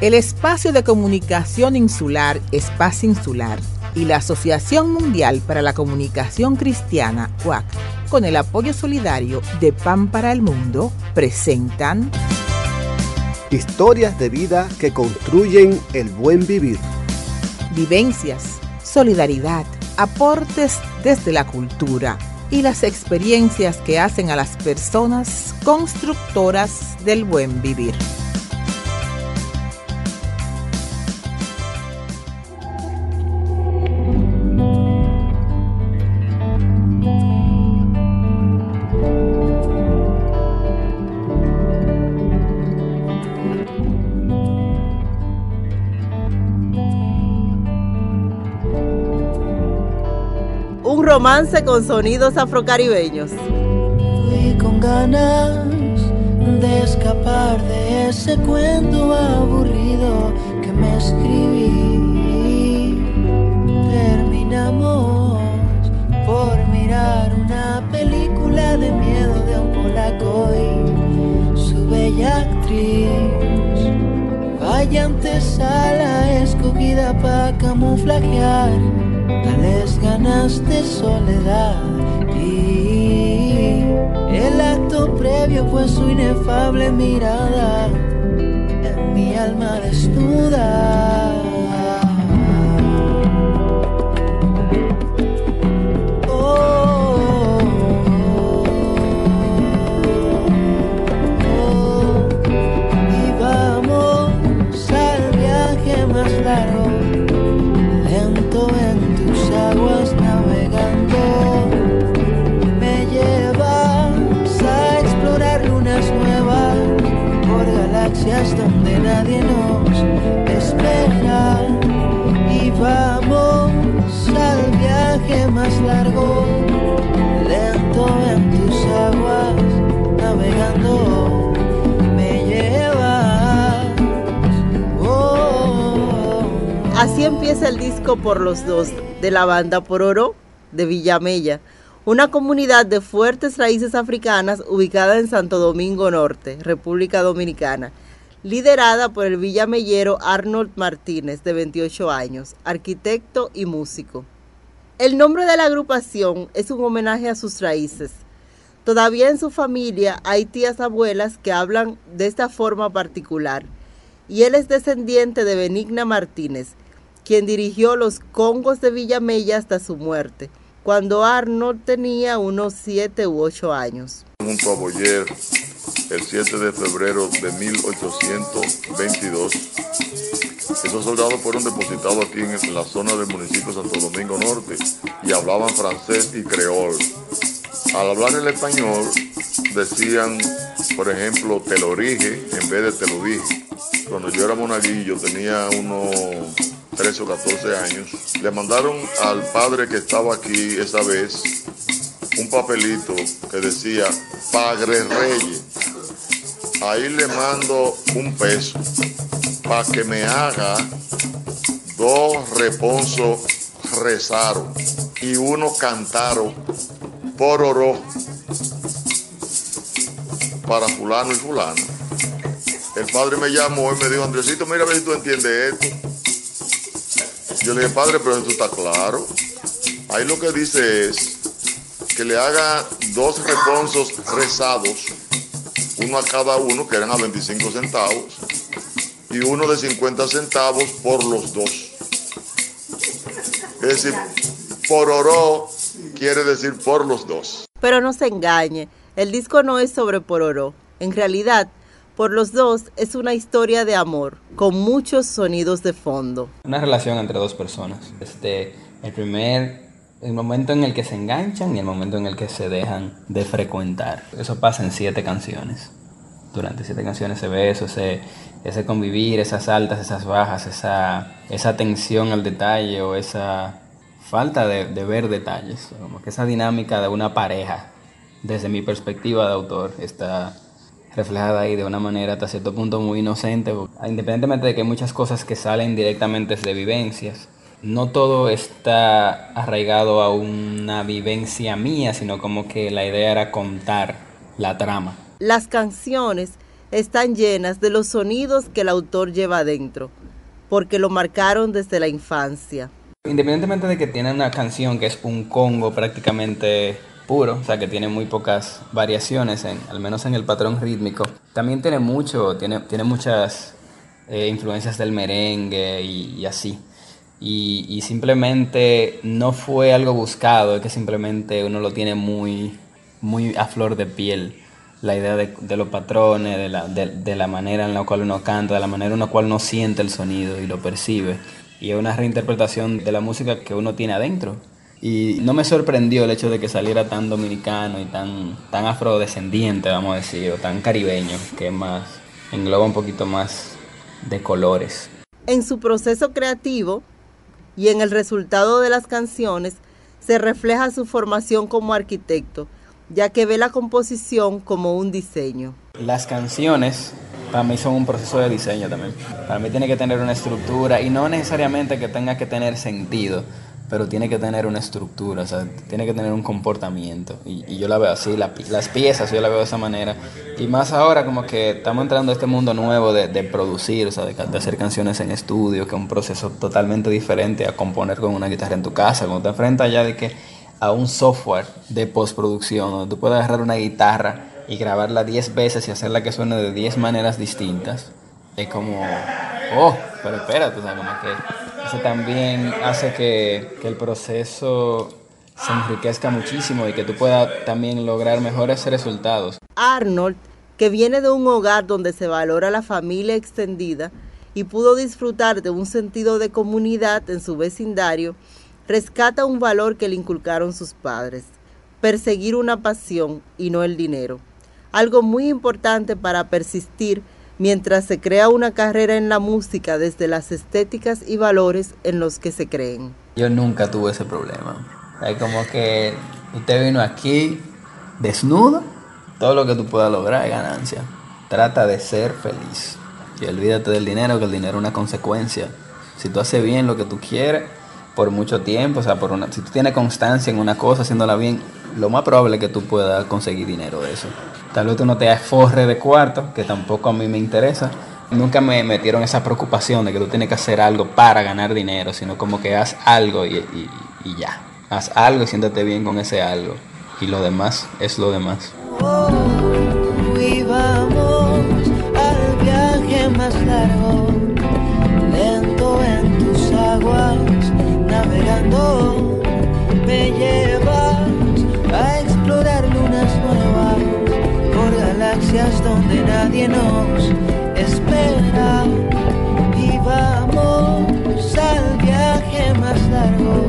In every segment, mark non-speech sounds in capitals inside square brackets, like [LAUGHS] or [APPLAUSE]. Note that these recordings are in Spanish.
El Espacio de Comunicación Insular, Espacio Insular, y la Asociación Mundial para la Comunicación Cristiana, UAC, con el apoyo solidario de Pan para el Mundo, presentan Historias de vida que construyen el buen vivir. Vivencias, solidaridad, aportes desde la cultura y las experiencias que hacen a las personas constructoras del buen vivir. Romance con sonidos afrocaribeños. Fui con ganas de escapar de ese cuento aburrido que me escribí. Terminamos por mirar una película de miedo de un polaco y su bella actriz. Vaya antesala escogida para camuflajear tales ganas de soledad y el acto previo fue su inefable mirada en mi alma desnuda. Empieza el disco por los dos de la banda Por Oro de Villamella una comunidad de fuertes raíces africanas ubicada en Santo Domingo Norte, República Dominicana liderada por el villamellero Arnold Martínez, de 28 años, arquitecto y músico. El nombre de la agrupación es un homenaje a sus raíces. Todavía en su familia hay tías abuelas que hablan de esta forma particular, y él es descendiente de Benigna Martínez, quien dirigió los Congos de Villamella hasta su muerte, cuando Arnold tenía unos 7 u 8 años el 7 de febrero de 1822. Esos soldados fueron depositados aquí en la zona del municipio de Santo Domingo Norte y hablaban francés y creol. Al hablar el español decían, por ejemplo, te lo dije en vez de te lo dije. Cuando yo era monaguillo, tenía unos 13 o 14 años, le mandaron al padre que estaba aquí esa vez un papelito que decía Padre Reyes ahí le mando un peso para que me haga dos reponsos rezaron y uno cantaron por oro para fulano y fulano. El padre me llamó y me dijo, Andresito, mira a ver si tú entiendes esto. Yo le dije, padre, pero esto está claro. Ahí lo que dice es que le haga dos reponsos rezados uno a cada uno, que eran a 25 centavos, y uno de 50 centavos por los dos. Es decir, por oro quiere decir por los dos. Pero no se engañe, el disco no es sobre por oro. En realidad, por los dos es una historia de amor, con muchos sonidos de fondo. Una relación entre dos personas. Este, el primer el momento en el que se enganchan y el momento en el que se dejan de frecuentar. Eso pasa en siete canciones. Durante siete canciones se ve eso, ese, ese convivir, esas altas, esas bajas, esa, esa atención al detalle o esa falta de, de ver detalles. Como que esa dinámica de una pareja, desde mi perspectiva de autor, está reflejada ahí de una manera hasta cierto punto muy inocente, independientemente de que hay muchas cosas que salen directamente de vivencias no todo está arraigado a una vivencia mía, sino como que la idea era contar la trama. Las canciones están llenas de los sonidos que el autor lleva adentro, porque lo marcaron desde la infancia. Independientemente de que tiene una canción que es un congo prácticamente puro, o sea que tiene muy pocas variaciones, en, al menos en el patrón rítmico, también tiene mucho, tiene, tiene muchas eh, influencias del merengue y, así. Y, simplemente no fue algo buscado, es que simplemente uno lo tiene muy, muy a flor de piel. La idea de, los patrones, de la, de la manera en la cual uno canta, de la manera en la cual uno siente el sonido y lo percibe. Y es una reinterpretación de la música que uno tiene adentro. Y no me sorprendió el hecho de que saliera tan dominicano y tan, tan afrodescendiente, vamos a decir, o tan caribeño, que más engloba un poquito más de colores. En su proceso creativo y en el resultado de las canciones se refleja su formación como arquitecto, ya que ve la composición como un diseño. Las canciones para mí son un proceso de diseño también. Para mí tiene que tener una estructura y no necesariamente que tenga que tener sentido, pero tiene que tener una estructura, o sea, tiene que tener un comportamiento. Y, yo la veo así, las piezas yo la veo de esa manera. Y más ahora como que estamos entrando a este mundo nuevo de, producir, o sea, de, hacer canciones en estudio, que es un proceso totalmente diferente a componer con una guitarra en tu casa, cuando te enfrentas ya de que a un software de postproducción, donde tú puedes agarrar una guitarra y grabarla 10 veces y hacerla que suene de 10 maneras distintas, es como, oh, pero espérate, o sea, como que también hace que, el proceso se enriquezca muchísimo y que tú puedas también lograr mejores resultados. Arnold, que viene de un hogar donde se valora la familia extendida y pudo disfrutar de un sentido de comunidad en su vecindario, rescata un valor que le inculcaron sus padres, perseguir una pasión y no el dinero, algo muy importante para persistir mientras se crea una carrera en la música desde las estéticas y valores en los que se creen. Yo nunca tuve ese problema. Hay como que usted vino aquí desnudo, todo lo que tú puedas lograr es ganancia. Trata de ser feliz. Y olvídate del dinero, que el dinero es una consecuencia. Si tú haces bien lo que tú quieres por mucho tiempo, o sea, por una, si tú tienes constancia en una cosa, haciéndola bien, lo más probable es que tú puedas conseguir dinero de eso. Tal vez tú no te forre de cuarto, que tampoco a mí me interesa. Nunca me metieron esa preocupación de que tú tienes que hacer algo para ganar dinero, sino como que haz algo y, ya. Haz algo y siéntate bien con ese algo. Y lo demás es lo demás. y navegando, me llevas a explorar lunas nuevas galaxias donde nadie nos espera. Y vamos al viaje más largo,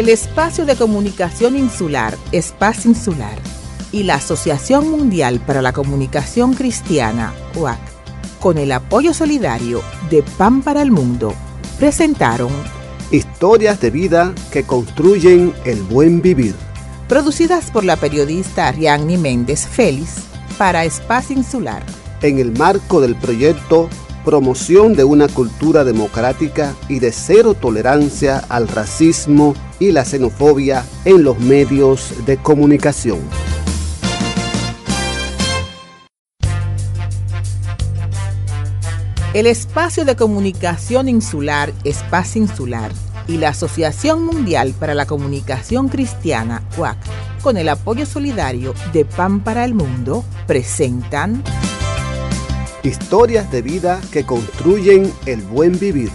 el Espacio de Comunicación Insular, Espacio Insular, y la Asociación Mundial para la Comunicación Cristiana, OAC, con el apoyo solidario de Pan para el Mundo, presentaron Historias de vida que construyen el buen vivir. Producidas por la periodista Ariadne Méndez Félix para Espacio Insular. En el marco del proyecto promoción de una cultura democrática y de cero tolerancia al racismo y la xenofobia en los medios de comunicación. El espacio de comunicación insular, Espacio Insular, y la Asociación Mundial para la Comunicación Cristiana, UAC, con el apoyo solidario de Pan para el Mundo, presentan Historias de vida que construyen el buen vivir.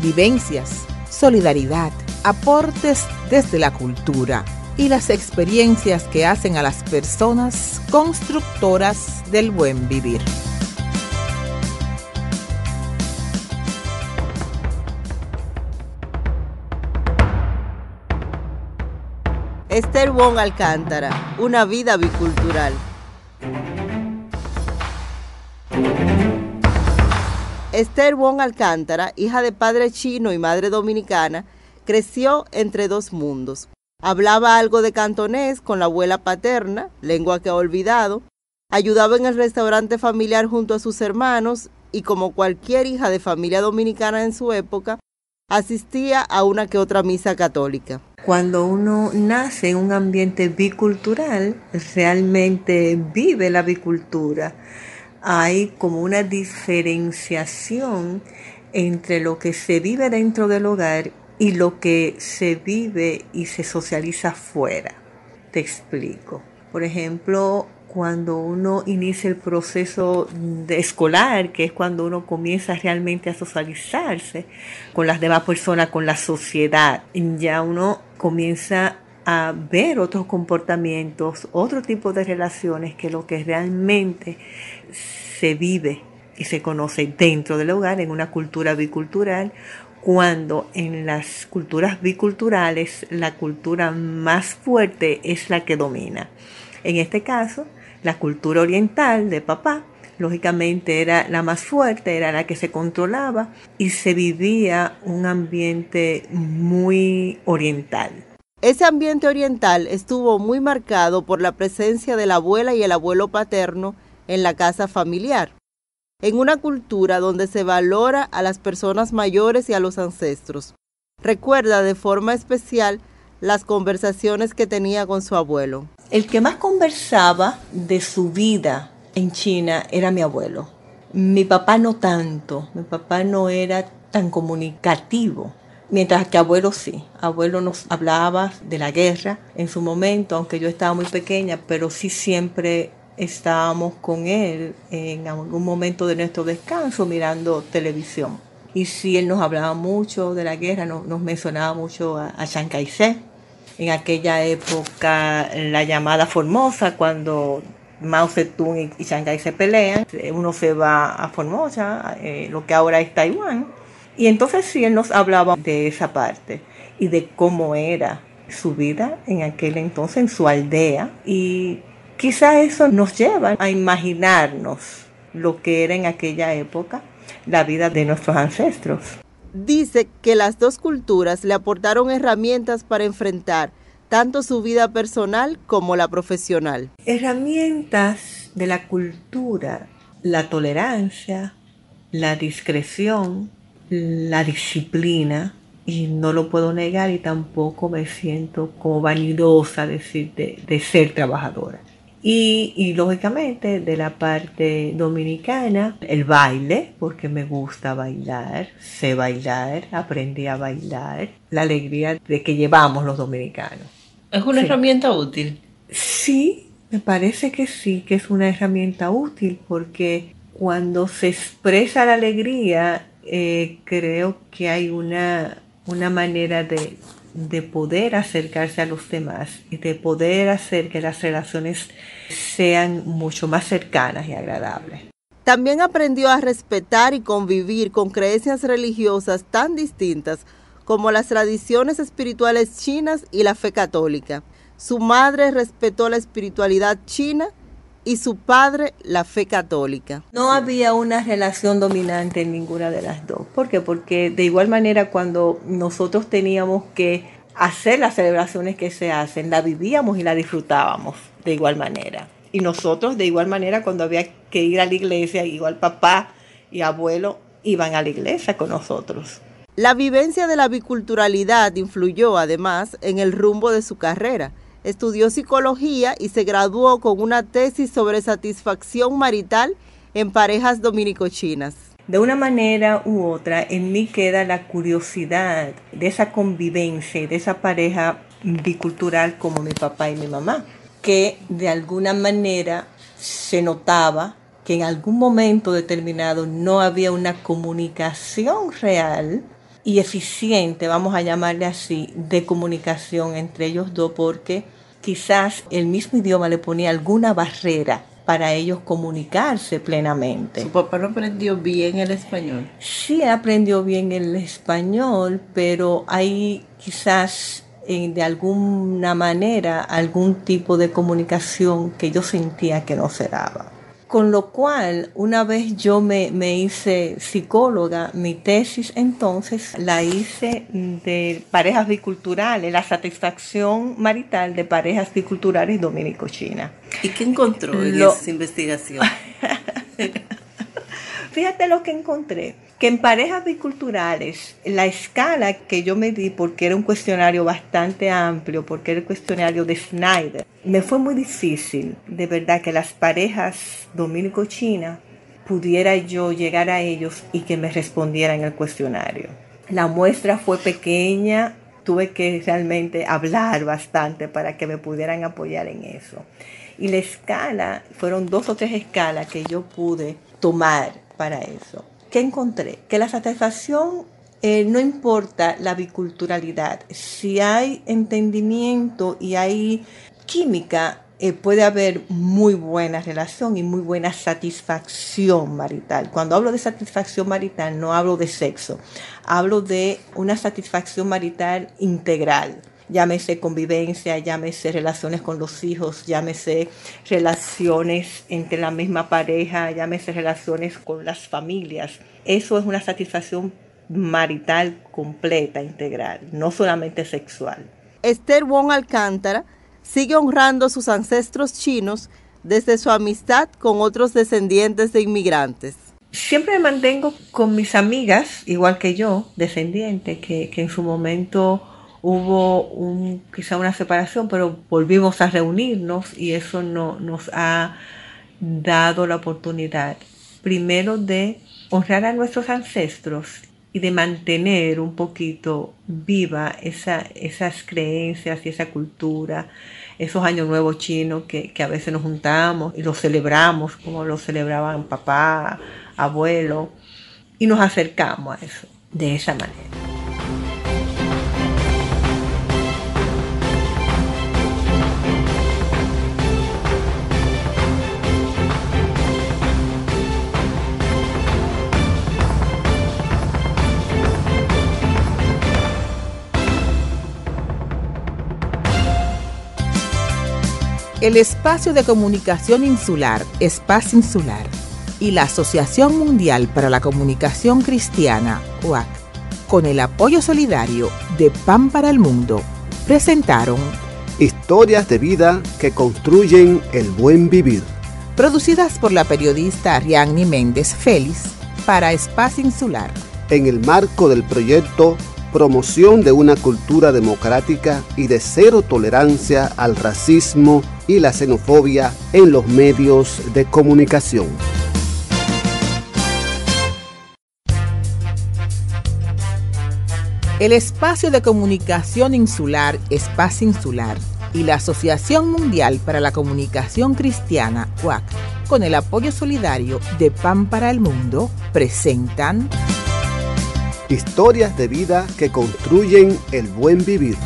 Vivencias, solidaridad, aportes desde la cultura y las experiencias que hacen a las personas constructoras del buen vivir. Esther Wong Alcántara, una vida bicultural. Esther Wong Alcántara, hija de padre chino y madre dominicana, creció entre dos mundos. Hablaba algo de cantonés con la abuela paterna, lengua que ha olvidado. Ayudaba en el restaurante familiar junto a sus hermanos y como cualquier hija de familia dominicana en su época, asistía a una que otra misa católica. Cuando uno nace en un ambiente bicultural, realmente vive la bicultura. Hay como una diferenciación entre lo que se vive dentro del hogar y lo que se vive y se socializa fuera. Te explico. Por ejemplo, cuando uno inicia el proceso de escolar, que es cuando uno comienza realmente a socializarse con las demás personas, con la sociedad, ya uno comienza a ver otros comportamientos, otro tipo de relaciones que lo que realmente se vive y se conoce dentro del hogar en una cultura bicultural, cuando en las culturas biculturales la cultura más fuerte es la que domina. En este caso, la cultura oriental de papá, lógicamente era la más fuerte, era la que se controlaba y se vivía un ambiente muy oriental. Ese ambiente oriental estuvo muy marcado por la presencia de la abuela y el abuelo paterno en la casa familiar, en una cultura donde se valora a las personas mayores y a los ancestros. Recuerda de forma especial las conversaciones que tenía con su abuelo. El que más conversaba de su vida en China era mi abuelo. Mi papá no tanto, mi papá no era tan comunicativo, mientras que abuelo sí. Abuelo nos hablaba de la guerra en su momento, aunque yo estaba muy pequeña, pero sí siempre estábamos con él en algún momento de nuestro descanso mirando televisión. Y sí, él nos hablaba mucho de la guerra, nos, mencionaba mucho a, a Chiang Kai-shek en aquella época la llamada Formosa, cuando Mao Zedong y Shanghai se pelean, uno se va a Formosa, eh, lo que ahora es Taiwán, y entonces sí él nos hablaba de esa parte y de cómo era su vida en aquel entonces, en su aldea, y quizá eso nos lleva a imaginarnos lo que era en aquella época la vida de nuestros ancestros dice que las dos culturas le aportaron herramientas para enfrentar tanto su vida personal como la profesional. Herramientas de la cultura, la tolerancia, la discreción, la disciplina, y no lo puedo negar y tampoco me siento como vanidosa decir, de, de ser trabajadora. Y, lógicamente de la parte dominicana, el baile, porque me gusta bailar, sé bailar, aprendí a bailar, la alegría de que llevamos los dominicanos. ¿Es una herramienta útil? Sí, me parece que sí, que es una herramienta útil porque cuando se expresa la alegría, eh, creo que hay una, una manera de, de poder acercarse a los demás y de poder hacer que las relaciones sean mucho más cercanas y agradables. También aprendió a respetar y convivir con creencias religiosas tan distintas como las tradiciones espirituales chinas y la fe católica. Su madre respetó la espiritualidad china y su padre la fe católica. No había una relación dominante en ninguna de las dos. ¿Por qué? Porque de igual manera cuando nosotros teníamos que hacer las celebraciones que se hacen, la vivíamos y la disfrutábamos de igual manera. Y nosotros de igual manera cuando había que ir a la iglesia, igual papá y abuelo iban a la iglesia con nosotros. La vivencia de la biculturalidad influyó además en el rumbo de su carrera. Estudió psicología y se graduó con una tesis sobre satisfacción marital en parejas dominico-chinas. De una manera u otra, en mí queda la curiosidad de esa convivencia, de esa pareja bicultural como mi papá y mi mamá, que de alguna manera se notaba que en algún momento determinado no había una comunicación real y eficiente, vamos a llamarle así, de comunicación entre ellos dos, porque quizás el mismo idioma le ponía alguna barrera para ellos comunicarse plenamente. ¿Su papá no aprendió bien el español? Sí, aprendió bien el español, pero hay quizás de alguna manera algún tipo de comunicación que yo sentía que no se daba. Con lo cual, una vez yo me, me, hice psicóloga, mi tesis entonces la hice de parejas biculturales, la satisfacción marital de parejas biculturales dominico-china. ¿Y qué encontró en esa investigación? [LAUGHS] Fíjate lo que encontré, que en parejas biculturales, la escala que yo me di, porque era un cuestionario bastante amplio, porque era el cuestionario de Snyder, me fue muy difícil, de verdad, que las parejas dominico-china pudiera yo llegar a ellos y que me respondieran el cuestionario. La muestra fue pequeña, tuve que realmente hablar bastante para que me pudieran apoyar en eso. Y la escala, fueron dos o tres escalas que yo pude tomar para eso. ¿Qué encontré? Que la satisfacción eh, no importa la biculturalidad. Si hay entendimiento y hay química, eh, puede haber muy buena relación y muy buena satisfacción marital. Cuando hablo de satisfacción marital, no hablo de sexo, hablo de una satisfacción marital integral llámese convivencia, llámese relaciones con los hijos, llámese relaciones entre la misma pareja, llámese relaciones con las familias. Eso es una satisfacción marital completa, integral, no solamente sexual. Esther Wong Alcántara sigue honrando a sus ancestros chinos desde su amistad con otros descendientes de inmigrantes. Siempre me mantengo con mis amigas, igual que yo, descendientes, que, que en su momento hubo un, quizá una separación, pero volvimos a reunirnos y eso no, nos ha dado la oportunidad, primero de honrar a nuestros ancestros y de mantener un poquito viva esa, esas creencias y esa cultura, esos años nuevos chinos que, que a veces nos juntamos y los celebramos como lo celebraban papá, abuelo, y nos acercamos a eso de esa manera. El Espacio de Comunicación Insular, Espacio Insular, y la Asociación Mundial para la Comunicación Cristiana, OAC, con el apoyo solidario de Pan para el Mundo, presentaron Historias de vida que construyen el buen vivir. Producidas por la periodista Ariadne Méndez Félix para Espacio Insular. En el marco del proyecto Promoción de una cultura democrática y de cero tolerancia al racismo y la xenofobia en los medios de comunicación. El espacio de comunicación insular, Espacio Insular, y la Asociación Mundial para la Comunicación Cristiana, UAC, con el apoyo solidario de Pan para el Mundo, presentan Historias de vida que construyen el buen vivir.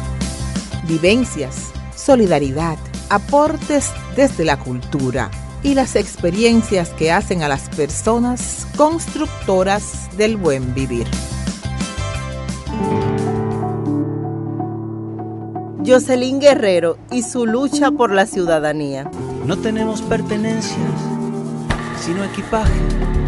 Vivencias, solidaridad, aportes desde la cultura y las experiencias que hacen a las personas constructoras del buen vivir. Jocelyn Guerrero y su lucha por la ciudadanía. No tenemos pertenencias, sino equipaje.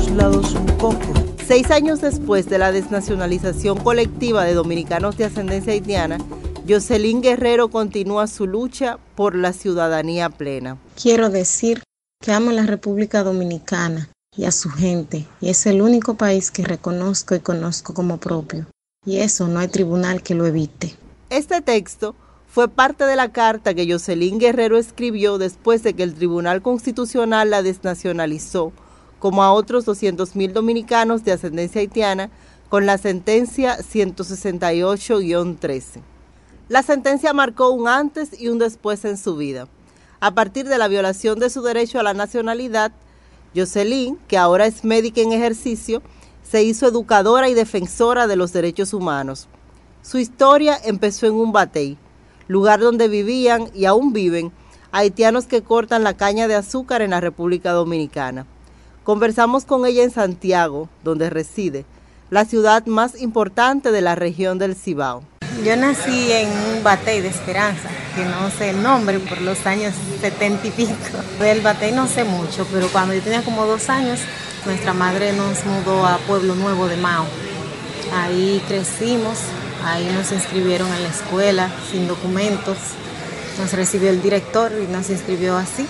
todos lados un poco. Seis años después de la desnacionalización colectiva de dominicanos de ascendencia haitiana, Jocelyn Guerrero continúa su lucha por la ciudadanía plena. Quiero decir que amo la República Dominicana y a su gente, y es el único país que reconozco y conozco como propio, y eso no hay tribunal que lo evite. Este texto fue parte de la carta que Jocelyn Guerrero escribió después de que el Tribunal Constitucional la desnacionalizó, como a otros 200.000 dominicanos de ascendencia haitiana, con la sentencia 168-13. La sentencia marcó un antes y un después en su vida. A partir de la violación de su derecho a la nacionalidad, Jocelyn, que ahora es médica en ejercicio, se hizo educadora y defensora de los derechos humanos. Su historia empezó en un batey, lugar donde vivían y aún viven haitianos que cortan la caña de azúcar en la República Dominicana. Conversamos con ella en Santiago, donde reside, la ciudad más importante de la región del Cibao. Yo nací en un batey de Esperanza, que no sé el nombre, por los años setenta y pico. Del batey no sé mucho, pero cuando yo tenía como dos años, nuestra madre nos mudó a Pueblo Nuevo de Mao. Ahí crecimos, ahí nos inscribieron en la escuela sin documentos. Nos recibió el director y nos inscribió así.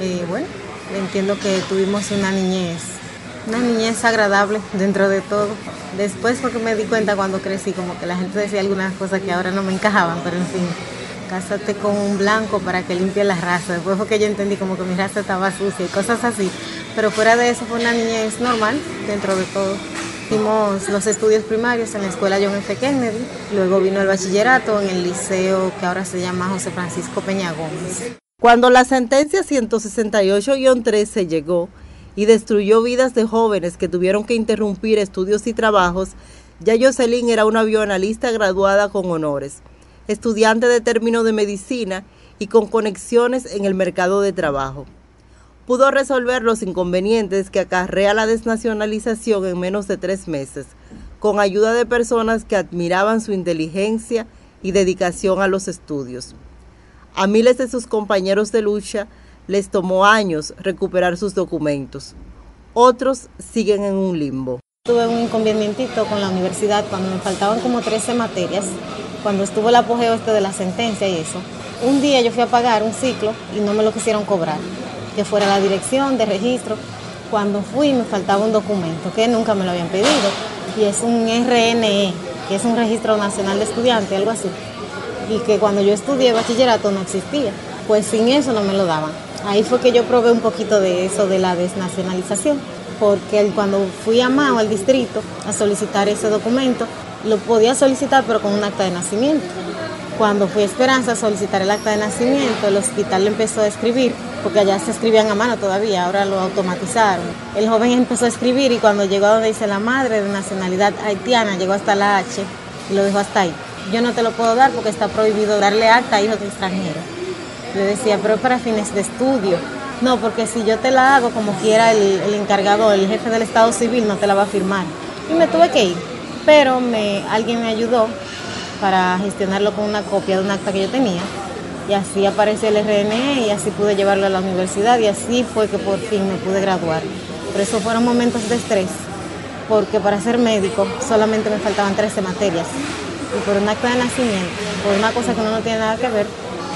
Eh, bueno, entiendo que tuvimos una niñez una niñez agradable dentro de todo. Después porque me di cuenta cuando crecí, como que la gente decía algunas cosas que ahora no me encajaban, pero en fin, cásate con un blanco para que limpie la raza. Después fue que yo entendí como que mi raza estaba sucia y cosas así. Pero fuera de eso fue una niñez normal dentro de todo. Hicimos los estudios primarios en la escuela John F. Kennedy, luego vino el bachillerato en el liceo que ahora se llama José Francisco Peña Gómez. Cuando la sentencia 168-13 llegó, y destruyó vidas de jóvenes que tuvieron que interrumpir estudios y trabajos, ya Jocelyn era una bioanalista graduada con honores, estudiante de término de medicina y con conexiones en el mercado de trabajo. Pudo resolver los inconvenientes que acarrea la desnacionalización en menos de tres meses, con ayuda de personas que admiraban su inteligencia y dedicación a los estudios. A miles de sus compañeros de lucha les tomó años recuperar sus documentos. Otros siguen en un limbo. Tuve un inconvenientito con la universidad cuando me faltaban como 13 materias, cuando estuvo el apogeo este de la sentencia y eso. Un día yo fui a pagar un ciclo y no me lo quisieron cobrar, que fuera la dirección de registro. Cuando fui me faltaba un documento que nunca me lo habían pedido y es un RNE, que es un registro nacional de estudiantes, algo así. Y que cuando yo estudié bachillerato no existía, pues sin eso no me lo daban. Ahí fue que yo probé un poquito de eso de la desnacionalización, porque cuando fui a Mao, al distrito, a solicitar ese documento, lo podía solicitar pero con un acta de nacimiento. Cuando fui a Esperanza a solicitar el acta de nacimiento, el hospital le empezó a escribir, porque allá se escribían a mano todavía, ahora lo automatizaron. El joven empezó a escribir y cuando llegó a donde dice la madre de nacionalidad haitiana, llegó hasta la H y lo dejó hasta ahí. Yo no te lo puedo dar porque está prohibido darle acta a hijos extranjeros. Le decía, pero para fines de estudio. No, porque si yo te la hago como quiera el, encargado, el jefe del Estado Civil no te la va a firmar. Y me tuve que ir. Pero alguien me ayudó para gestionarlo con una copia de un acta que yo tenía. Y así apareció el RNE y así pude llevarlo a la universidad y así fue que por fin me pude graduar. Pero eso fueron momentos de estrés, porque para ser médico solamente me faltaban 13 materias. Y por un acta de nacimiento, por una cosa que no tiene nada que ver,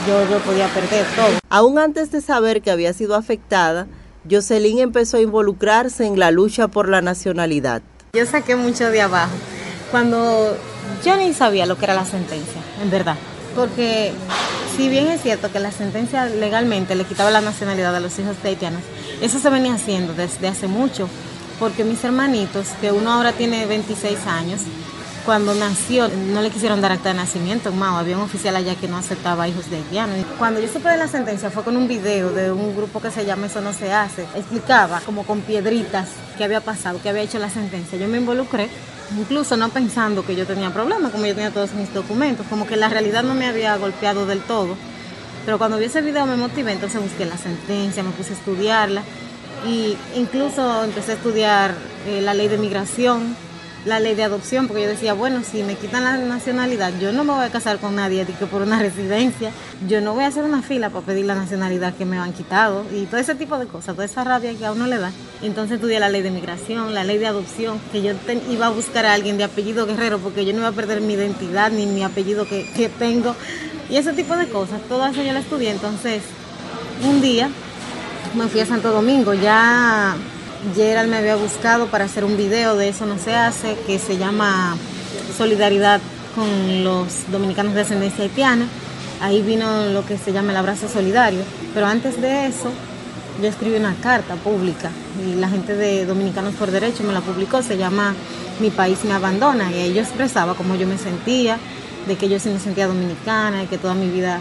yo, podía perder todo. Aún antes de saber que había sido afectada, Jocelyn empezó a involucrarse en la lucha por la nacionalidad. Yo saqué mucho de abajo. Cuando yo ni sabía lo que era la sentencia, en verdad. Porque si bien es cierto que la sentencia legalmente le quitaba la nacionalidad a los hijos de haitianos, eso se venía haciendo desde hace mucho. Porque mis hermanitos, que uno ahora tiene 26 años, cuando nació no le quisieron dar acta de nacimiento en Mao, había un oficial allá que no aceptaba hijos de haitianos. Cuando yo supe de la sentencia fue con un video de un grupo que se llama Eso no se hace. Explicaba como con piedritas qué había pasado, qué había hecho la sentencia. Yo me involucré, incluso no pensando que yo tenía problemas, como yo tenía todos mis documentos, como que la realidad no me había golpeado del todo. Pero cuando vi ese video me motivé, entonces busqué la sentencia, me puse a estudiarla y incluso empecé a estudiar eh, la ley de migración la ley de adopción, porque yo decía, bueno, si me quitan la nacionalidad, yo no me voy a casar con nadie que por una [LAUGHS] residencia, yo no voy a hacer una fila para pedir la nacionalidad que me han quitado y todo ese tipo de cosas, toda esa rabia que a uno le da. Entonces estudié la ley de migración, la ley de adopción, que yo iba a buscar a alguien de apellido guerrero porque yo no iba a perder mi identidad ni mi apellido que, que tengo y ese tipo de cosas, todo eso yo lo estudié. Entonces, un día me fui a Santo Domingo, ya Gerald me había buscado para hacer un video de Eso no se hace, que se llama Solidaridad con los dominicanos de ascendencia haitiana. Ahí vino lo que se llama el abrazo solidario. Pero antes de eso, yo escribí una carta pública y la gente de Dominicanos por Derecho me la publicó, se llama Mi país me abandona y ahí yo expresaba cómo yo me sentía, de que yo sí me sentía dominicana y que toda mi vida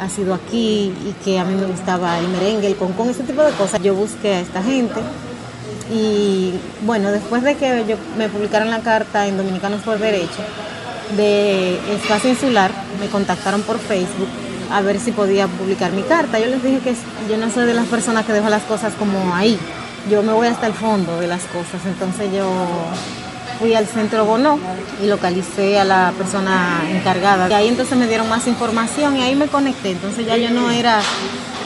ha sido aquí y que a mí me gustaba el merengue, el concón, ese tipo de cosas. Yo busqué a esta gente y bueno, después de que yo me publicaron la carta en Dominicanos por Derecho de Espacio Insular, me contactaron por Facebook a ver si podía publicar mi carta. Yo les dije que yo no soy de las personas que dejo las cosas como ahí. Yo me voy hasta el fondo de las cosas. Entonces yo fui al centro Bono y localicé a la persona encargada. Y ahí entonces me dieron más información y ahí me conecté. Entonces ya yo no era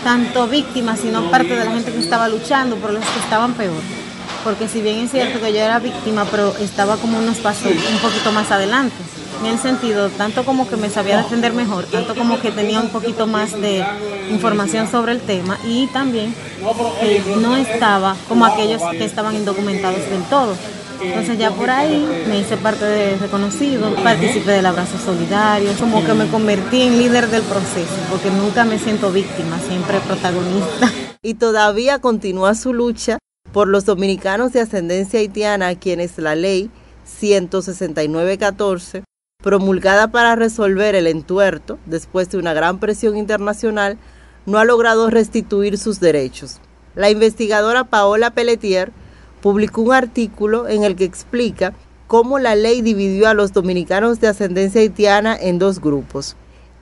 tanto víctima, sino parte de la gente que estaba luchando por los que estaban peor porque si bien es cierto que yo era víctima, pero estaba como unos pasos un poquito más adelante. En el sentido, tanto como que me sabía defender mejor, tanto como que tenía un poquito más de información sobre el tema y también no estaba como aquellos que estaban indocumentados del todo. Entonces ya por ahí me hice parte de reconocido, participé del abrazo solidario, como que me convertí en líder del proceso, porque nunca me siento víctima, siempre protagonista. Y todavía continúa su lucha por los dominicanos de ascendencia haitiana quienes la ley 169.14, promulgada para resolver el entuerto después de una gran presión internacional, no ha logrado restituir sus derechos. La investigadora Paola Pelletier publicó un artículo en el que explica cómo la ley dividió a los dominicanos de ascendencia haitiana en dos grupos.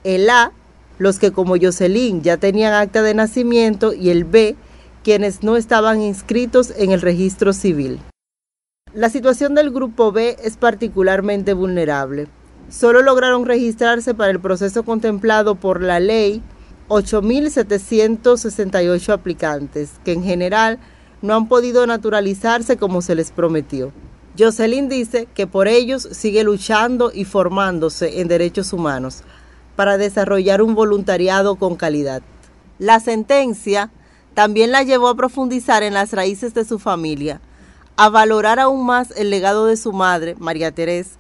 El A, los que como Jocelyn ya tenían acta de nacimiento, y el B, quienes no estaban inscritos en el registro civil. La situación del Grupo B es particularmente vulnerable. Solo lograron registrarse para el proceso contemplado por la ley 8.768 aplicantes, que en general no han podido naturalizarse como se les prometió. Jocelyn dice que por ellos sigue luchando y formándose en derechos humanos para desarrollar un voluntariado con calidad. La sentencia también la llevó a profundizar en las raíces de su familia, a valorar aún más el legado de su madre, María Terés,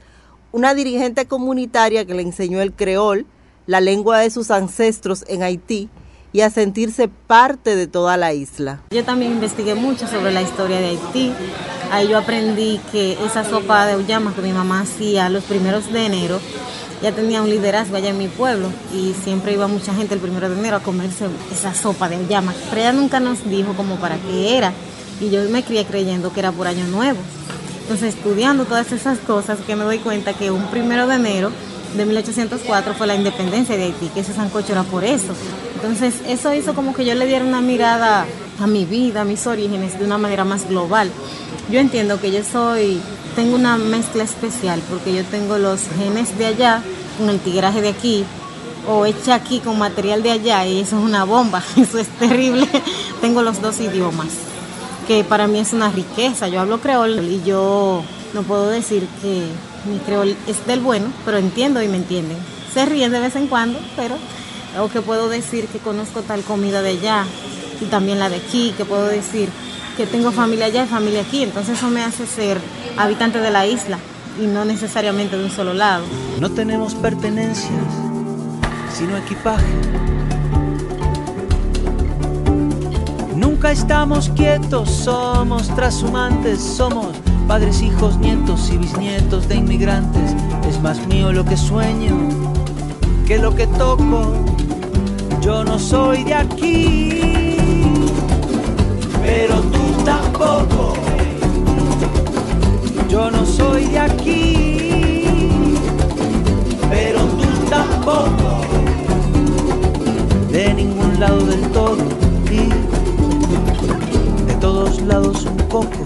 una dirigente comunitaria que le enseñó el creol, la lengua de sus ancestros en Haití, y a sentirse parte de toda la isla. Yo también investigué mucho sobre la historia de Haití. Ahí yo aprendí que esa sopa de uyama que mi mamá hacía los primeros de enero ya tenía un liderazgo allá en mi pueblo y siempre iba mucha gente el primero de enero a comerse esa sopa de llama, pero ella nunca nos dijo como para qué era y yo me crié creyendo que era por año nuevo. Entonces estudiando todas esas cosas que me doy cuenta que un primero de enero de 1804 fue la independencia de Haití, que ese sancocho era por eso. Entonces eso hizo como que yo le diera una mirada a mi vida, a mis orígenes de una manera más global. Yo entiendo que yo soy tengo una mezcla especial porque yo tengo los genes de allá con el tigraje de aquí o hecha aquí con material de allá y eso es una bomba, [LAUGHS] eso es terrible. [LAUGHS] tengo los dos idiomas, que para mí es una riqueza. Yo hablo creol y yo no puedo decir que mi creol es del bueno, pero entiendo y me entienden. Se ríen de vez en cuando, pero o que puedo decir que conozco tal comida de allá y también la de aquí, que puedo decir que tengo familia allá y familia aquí, entonces eso me hace ser habitante de la isla y no necesariamente de un solo lado. No tenemos pertenencias, sino equipaje. Nunca estamos quietos, somos trashumantes, somos padres, hijos, nietos y bisnietos de inmigrantes. Es más mío lo que sueño que lo que toco. Yo no soy de aquí, pero tú tampoco. Yo no soy de aquí, pero tú tampoco. De ningún lado del todo y de todos lados un poco.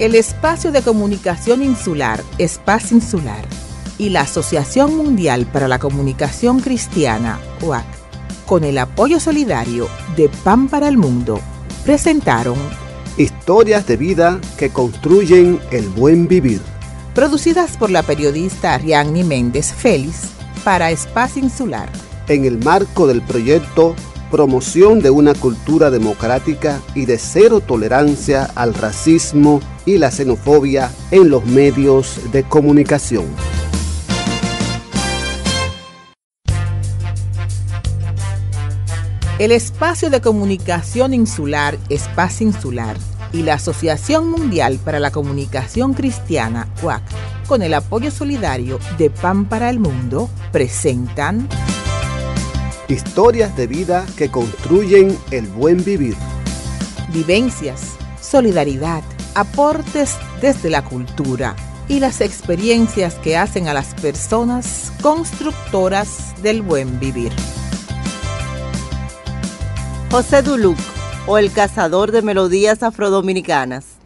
El Espacio de Comunicación Insular, Espacio Insular, y la Asociación Mundial para la Comunicación Cristiana, OAC, con el apoyo solidario de Pan para el Mundo, presentaron Historias de vida que construyen el buen vivir. Producidas por la periodista Ariadne Méndez Félix para Espacio Insular. En el marco del proyecto Promoción de una cultura democrática y de cero tolerancia al racismo y la xenofobia en los medios de comunicación. El Espacio de Comunicación Insular, Espacio Insular, y la Asociación Mundial para la Comunicación Cristiana, UAC, con el apoyo solidario de Pan para el Mundo, presentan Historias de vida que construyen el buen vivir. Vivencias, solidaridad, aportes desde la cultura y las experiencias que hacen a las personas constructoras del buen vivir. José Duluc o el cazador de melodías afrodominicanas.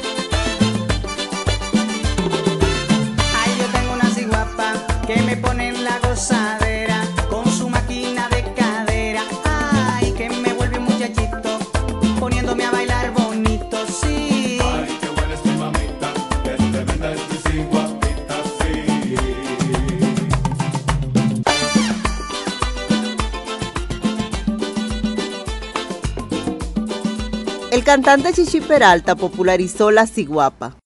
El cantante Chichi Peralta popularizó La Ciguapa,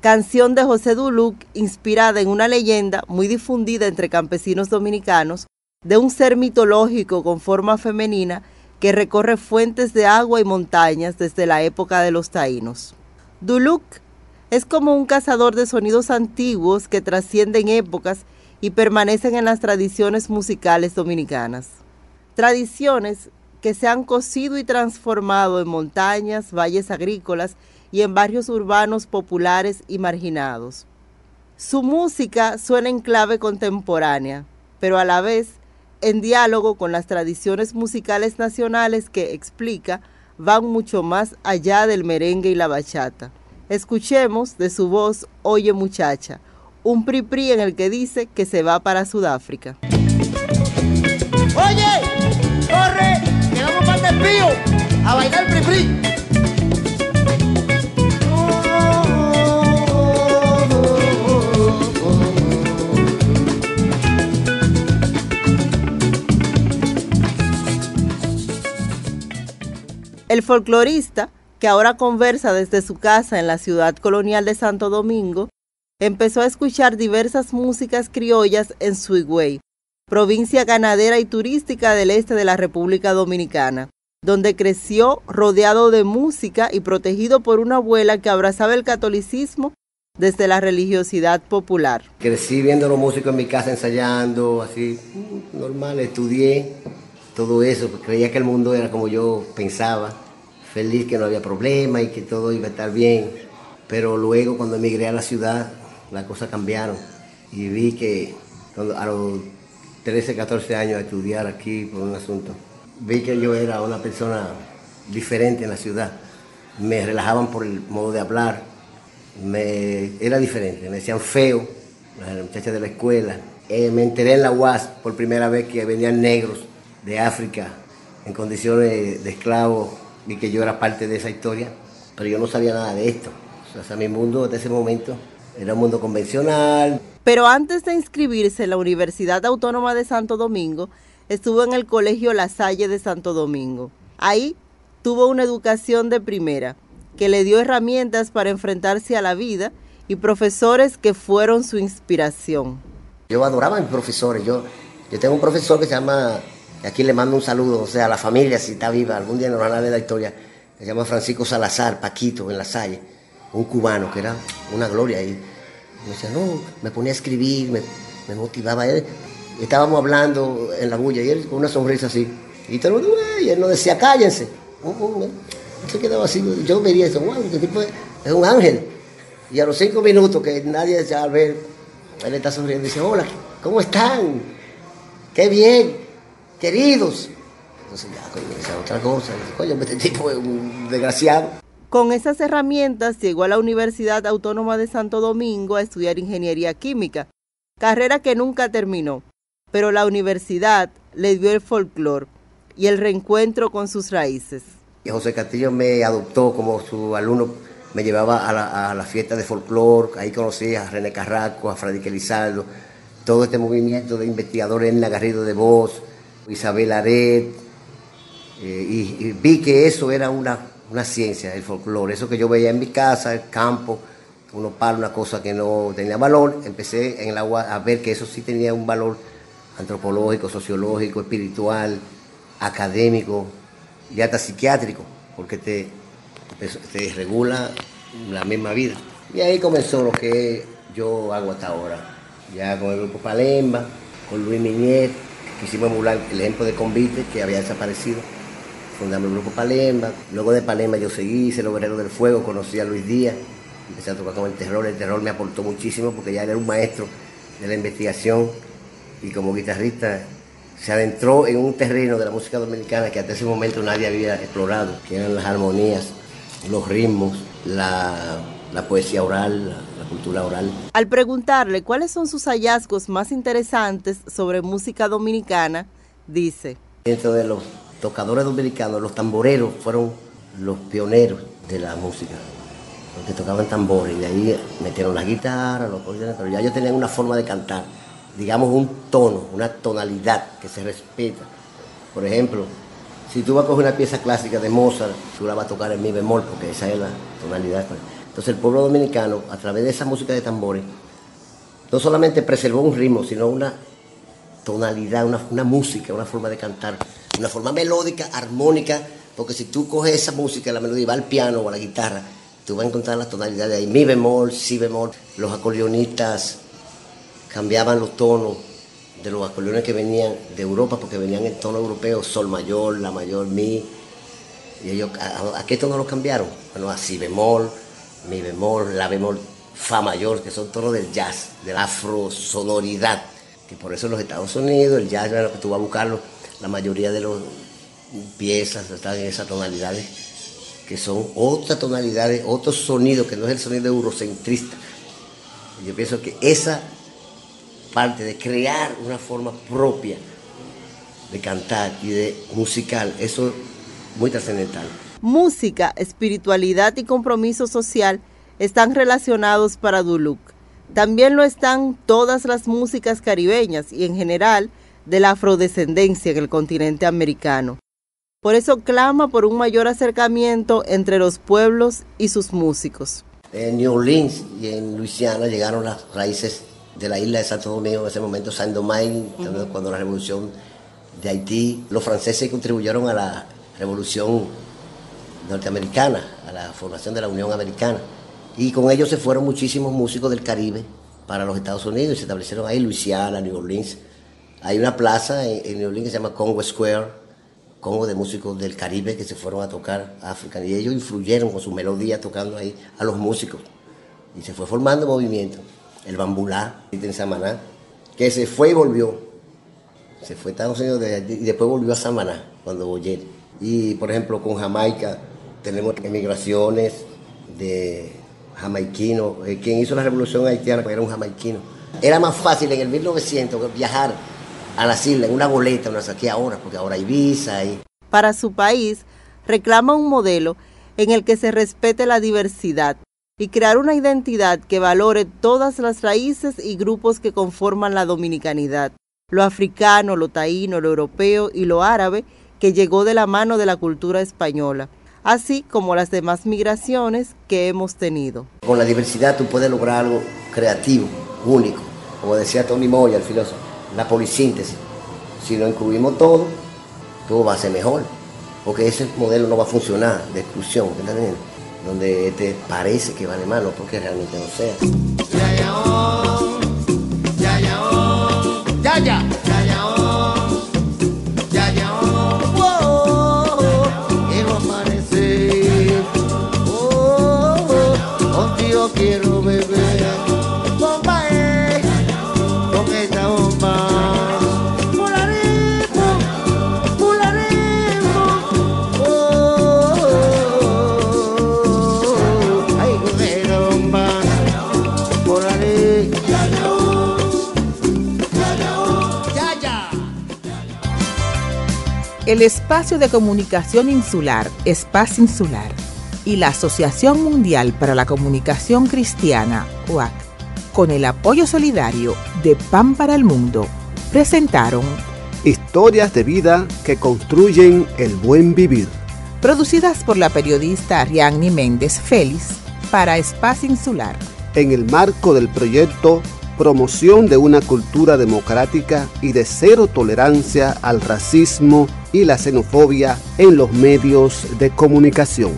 canción de José Duluc inspirada en una leyenda muy difundida entre campesinos dominicanos de un ser mitológico con forma femenina que recorre fuentes de agua y montañas desde la época de los taínos. Duluc es como un cazador de sonidos antiguos que trascienden épocas y permanecen en las tradiciones musicales dominicanas. Tradiciones que se han cosido y transformado en montañas, valles agrícolas y en barrios urbanos populares y marginados. Su música suena en clave contemporánea, pero a la vez en diálogo con las tradiciones musicales nacionales que explica van mucho más allá del merengue y la bachata. Escuchemos de su voz Oye muchacha, un pri en el que dice que se va para Sudáfrica. Oye, a bailar pri. El folclorista, que ahora conversa desde su casa en la ciudad colonial de Santo Domingo, empezó a escuchar diversas músicas criollas en Suigüey, provincia ganadera y turística del este de la República Dominicana, donde creció rodeado de música y protegido por una abuela que abrazaba el catolicismo desde la religiosidad popular. Crecí viendo los músicos en mi casa ensayando, así, normal, estudié todo eso, creía que el mundo era como yo pensaba, feliz que no había problema y que todo iba a estar bien. Pero luego cuando emigré a la ciudad, las cosas cambiaron y vi que a los 13, 14 años a estudiar aquí por un asunto, vi que yo era una persona diferente en la ciudad. Me relajaban por el modo de hablar, me, era diferente, me decían feo, las muchachas de la escuela. Eh, me enteré en la UAS por primera vez que venían negros de África en condiciones de esclavo y que yo era parte de esa historia, pero yo no sabía nada de esto. O sea, mi mundo desde ese momento era un mundo convencional. Pero antes de inscribirse en la Universidad Autónoma de Santo Domingo, estuvo en el Colegio La Salle de Santo Domingo. Ahí tuvo una educación de primera, que le dio herramientas para enfrentarse a la vida y profesores que fueron su inspiración. Yo adoraba a mis profesores. Yo, yo tengo un profesor que se llama aquí le mando un saludo, o sea, a la familia, si está viva, algún día nos van a ver la historia. Se llama Francisco Salazar, Paquito, en la Salle, un cubano que era una gloria. Y me decía, no, me ponía a escribir, me, me motivaba. Estábamos hablando en la bulla y él con una sonrisa así. Y, todo, y él nos decía, cállense. Uh, uh, se quedaba así. Yo vería eso, wow, este tipo es, un ángel. Y a los cinco minutos que nadie se al ver, él está sonriendo y dice, hola, ¿cómo están? ¡Qué bien! queridos. Entonces ya, coño, esa otra cosa. Coño, este tipo es un desgraciado. Con esas herramientas llegó a la Universidad Autónoma de Santo Domingo a estudiar ingeniería química, carrera que nunca terminó, pero la universidad le dio el folclore y el reencuentro con sus raíces. José Castillo me adoptó como su alumno, me llevaba a la, a fiesta de folclore, ahí conocí a René Carraco, a Freddy Elizaldo, todo este movimiento de investigadores en la Garrido de Voz, Isabel Aret, eh, y, y vi que eso era una, una ciencia, el folclore, eso que yo veía en mi casa, el campo, unos palos, una cosa que no tenía valor, empecé en el agua a ver que eso sí tenía un valor antropológico, sociológico, espiritual, académico y hasta psiquiátrico, porque te, te regula la misma vida. Y ahí comenzó lo que yo hago hasta ahora, ya con el grupo Palemba, con Luis Miñet, quisimos emular el ejemplo de Convite que había desaparecido. Fundamos el grupo Palemba. Luego de Palemba yo seguí, hice el Obrero del Fuego, conocí a Luis Díaz, empecé a tocar con el terror. El terror me aportó muchísimo porque ya era un maestro de la investigación y como guitarrista se adentró en un terreno de la música dominicana que hasta ese momento nadie había explorado, que eran las armonías, los ritmos, la, la poesía oral, la, la cultura oral. Al preguntarle cuáles son sus hallazgos más interesantes sobre música dominicana, dice, Dentro de los tocadores dominicanos, los tamboreros fueron los pioneros de la música, los que tocaban tambores, y de ahí metieron la guitarra, los acordeones, pero ya ellos tenían una forma de cantar, digamos un tono, una tonalidad que se respeta. Por ejemplo, si tú vas a coger una pieza clásica de Mozart, tú la vas a tocar en mi bemol, porque esa es la tonalidad. Entonces el pueblo dominicano, a través de esa música de tambores, no solamente preservó un ritmo, sino una tonalidad, una, una música, una forma de cantar, una forma melódica, armónica, porque si tú coges esa música, la melodía, va al piano o a la guitarra, tú vas a encontrar las tonalidades ahí, mi bemol, si bemol, los acordeonistas cambiaban los tonos de los acordeones que venían de Europa, porque venían en tono europeo, sol mayor, la mayor, mi, y ellos, ¿a, a qué tono los cambiaron? Bueno, a si bemol, mi bemol, la bemol, fa mayor, que son tonos del jazz, de la afrosonoridad, que por eso los Estados Unidos, el jazz lo que tú vas a buscarlo, la mayoría de las piezas están en esas tonalidades, que son otras tonalidades, otro sonido, que no es el sonido eurocentrista. Yo pienso que esa parte de crear una forma propia de cantar y de musical, eso es muy trascendental. música, espiritualidad y compromiso social están relacionados para Duluc. También lo están todas las músicas caribeñas y en general de la afrodescendencia en el continente americano. Por eso clama por un mayor acercamiento entre los pueblos y sus músicos. En New Orleans y en Luisiana llegaron las raíces de la isla de Santo Domingo en ese momento, Saint Domingue, cuando la revolución de Haití, los franceses contribuyeron a la revolución norteamericana, a la formación de la Unión Americana. Y con ellos se fueron muchísimos músicos del Caribe para los Estados Unidos y se establecieron ahí, Luisiana, New Orleans. Hay una plaza en, en New Orleans que se llama Congo Square, Congo de músicos del Caribe que se fueron a tocar a África y ellos influyeron con su melodía tocando ahí a los músicos. Y se fue formando movimiento. El bambulá en Samaná, que se fue y volvió. Se fue a Estados Unidos y después volvió a Samaná cuando Boyer. Y por ejemplo con Jamaica tenemos emigraciones de jamaiquinos. Eh, quien hizo la revolución haitiana era un jamaiquino. Era más fácil en el 1900 viajar a las islas en una boleta, una aquí ahora, porque ahora hay visa. Para su país, reclama un modelo en el que se respete la diversidad y crear una identidad que valore todas las raíces y grupos que conforman la dominicanidad, lo africano, lo taíno, lo europeo y lo árabe, que llegó de la mano de la cultura española, así como las demás migraciones que hemos tenido. Con la diversidad tú puedes lograr algo creativo, único, como decía Tony Moya, el filósofo, la polisíntesis. Si lo incluimos todo, todo va a ser mejor, porque ese modelo no va a funcionar de exclusión, ¿entiendes? Donde te parece que vale más, no porque realmente no sea. Ya, ya, oh, ya, ya, oh, ya, ya, ya, ya, oh, El Espacio de Comunicación Insular, Espacio Insular, y la Asociación Mundial para la Comunicación Cristiana, OAC, con el apoyo solidario de Pan para el Mundo, presentaron Historias de vida que construyen el buen vivir. Producidas por la periodista Ariadne Méndez Félix para Espacio Insular. En el marco del proyecto Promoción de una cultura democrática y de cero tolerancia al racismo y la xenofobia en los medios de comunicación.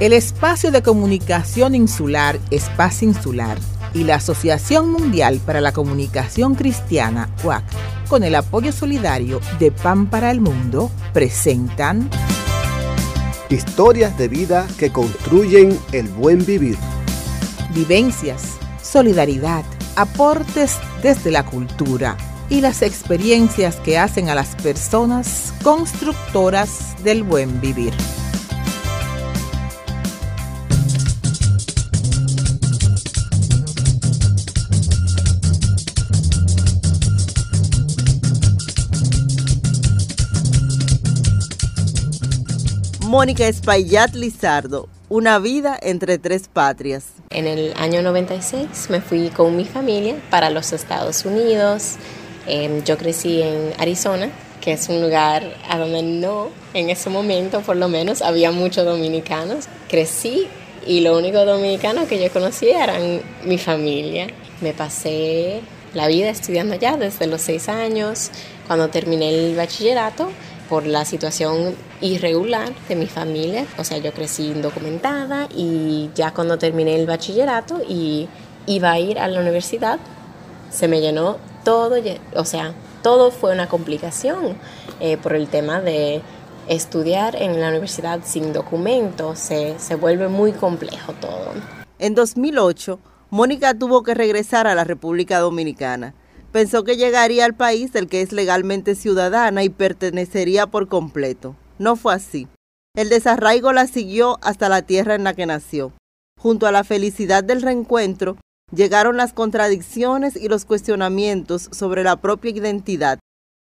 El Espacio de Comunicación Insular, Espacio Insular, y la Asociación Mundial para la Comunicación Cristiana, UAC, con el apoyo solidario de Pan para el Mundo, presentan Historias de vida que construyen el buen vivir. Vivencias, solidaridad, aportes desde la cultura y las experiencias que hacen a las personas constructoras del buen vivir. Mónica Espaillat Lizardo, Una vida entre tres patrias. En el año 96 me fui con mi familia para los Estados Unidos. Eh, yo crecí en Arizona, que es un lugar a donde no, en ese momento por lo menos, había muchos dominicanos. Crecí y lo único dominicano que yo conocía eran mi familia. Me pasé la vida estudiando allá desde los seis años. Cuando terminé el bachillerato, por la situación irregular de mi familia. O sea, yo crecí indocumentada y ya cuando terminé el bachillerato y iba a ir a la universidad, se me llenó todo, o sea, todo fue una complicación eh, por el tema de estudiar en la universidad sin documentos, se, se vuelve muy complejo todo. En 2008, Mónica tuvo que regresar a la República Dominicana Pensó que llegaría al país del que es legalmente ciudadana y pertenecería por completo. No fue así. El desarraigo la siguió hasta la tierra en la que nació. Junto a la felicidad del reencuentro, llegaron las contradicciones y los cuestionamientos sobre la propia identidad,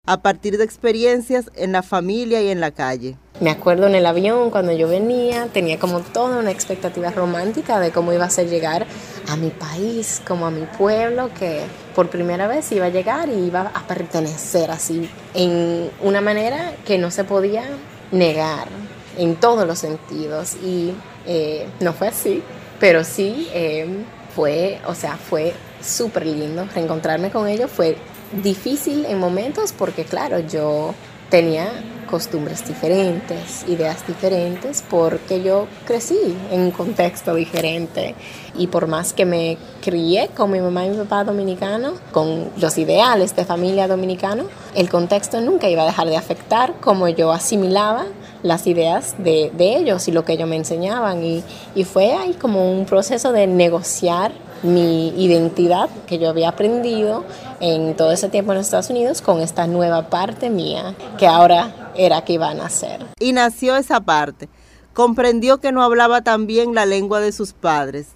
a partir de experiencias en la familia y en la calle. Me acuerdo en el avión cuando yo venía, tenía como toda una expectativa romántica de cómo iba a ser llegar a mi país, como a mi pueblo, que por primera vez iba a llegar y iba a pertenecer así, en una manera que no se podía negar en todos los sentidos. Y eh, no fue así, pero sí eh, fue, o sea, fue súper lindo reencontrarme con ellos, fue difícil en momentos porque claro, yo tenía costumbres diferentes, ideas diferentes, porque yo crecí en un contexto diferente. Y por más que me crié con mi mamá y mi papá dominicano, con los ideales de familia dominicano, el contexto nunca iba a dejar de afectar como yo asimilaba las ideas de, ellos y lo que ellos me enseñaban. Y, y fue ahí como un proceso de negociar mi identidad que yo había aprendido en todo ese tiempo en Estados Unidos con esta nueva parte mía que ahora era que iba a nacer. Y nació esa parte. Comprendió que no hablaba tan bien la lengua de sus padres.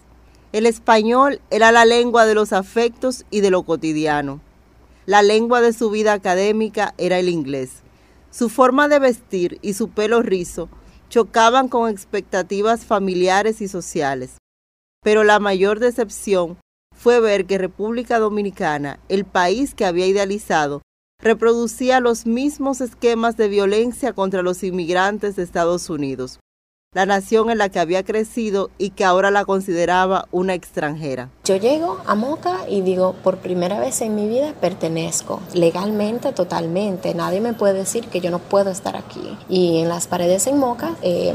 El español era la lengua de los afectos y de lo cotidiano. La lengua de su vida académica era el inglés. Su forma de vestir y su pelo rizo chocaban con expectativas familiares y sociales pero la mayor decepción fue ver que República Dominicana, el país que había idealizado, reproducía los mismos esquemas de violencia contra los inmigrantes de Estados Unidos, la nación en la que había crecido y que ahora la consideraba una extranjera. Yo llego a Moca y digo, por primera vez en mi vida pertenezco, legalmente, totalmente. Nadie me puede decir que yo no puedo estar aquí. Y en las paredes en Moca eh,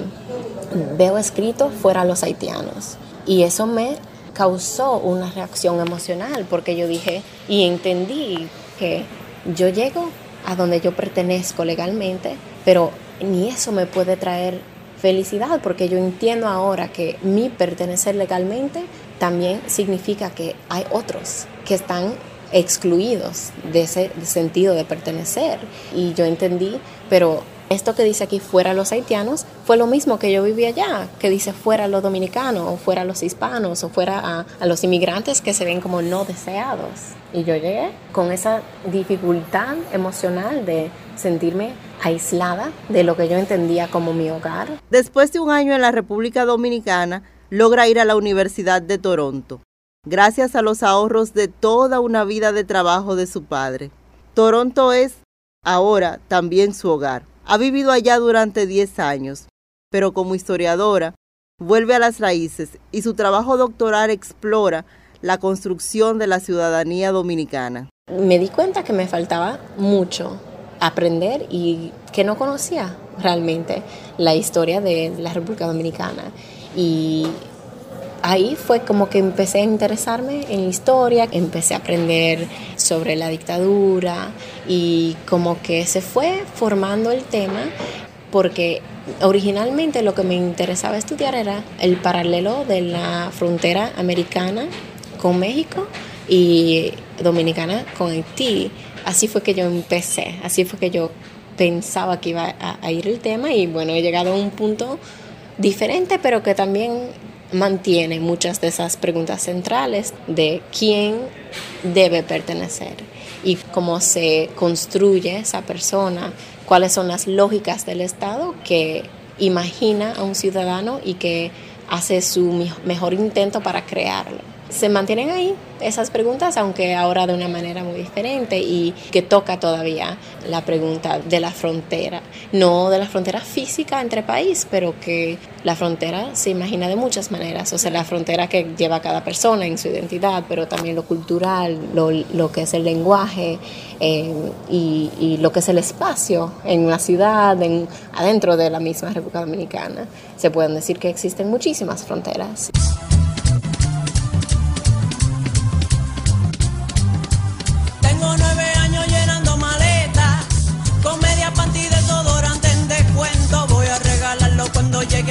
veo escrito fuera los haitianos. Y eso me causó una reacción emocional porque yo dije y entendí que yo llego a donde yo pertenezco legalmente, pero ni eso me puede traer felicidad porque yo entiendo ahora que mi pertenecer legalmente también significa que hay otros que están excluidos de ese sentido de pertenecer. Y yo entendí, pero Esto que dice aquí fuera los haitianos fue lo mismo que yo viví allá, que dice fuera los dominicanos, o fuera los hispanos, o fuera a, a los inmigrantes que se ven como no deseados. Y yo llegué con esa dificultad emocional de sentirme aislada de lo que yo entendía como mi hogar. Después de un año en la República Dominicana, logra ir a la Universidad de Toronto, gracias a los ahorros de toda una vida de trabajo de su padre. Toronto es ahora también su hogar. Ha vivido allá durante 10 años, pero como historiadora, vuelve a las raíces y su trabajo doctoral explora la construcción de la ciudadanía dominicana. Me di cuenta que me faltaba mucho aprender y que no conocía realmente la historia de la República Dominicana. Y ahí fue como que empecé a interesarme en historia, empecé a aprender sobre la dictadura y como que se fue formando el tema porque originalmente lo que me interesaba estudiar era el paralelo de la frontera americana con México y dominicana con Haití. Así fue que yo empecé, así fue que yo pensaba que iba a, ir el tema y bueno, he llegado a un punto diferente, pero que también mantiene muchas de esas preguntas centrales de quién debe pertenecer y cómo se construye esa persona, cuáles son las lógicas del Estado que imagina a un ciudadano y que hace su mejor intento para crearlo se mantienen ahí esas preguntas, aunque ahora de una manera muy diferente y que toca todavía la pregunta de la frontera, no de la frontera física entre país, pero que la frontera se imagina de muchas maneras, o sea, la frontera que lleva cada persona en su identidad, pero también lo cultural, lo, lo que es el lenguaje eh, y, y, lo que es el espacio en una ciudad, en, adentro de la misma República Dominicana. Se pueden decir que existen muchísimas fronteras.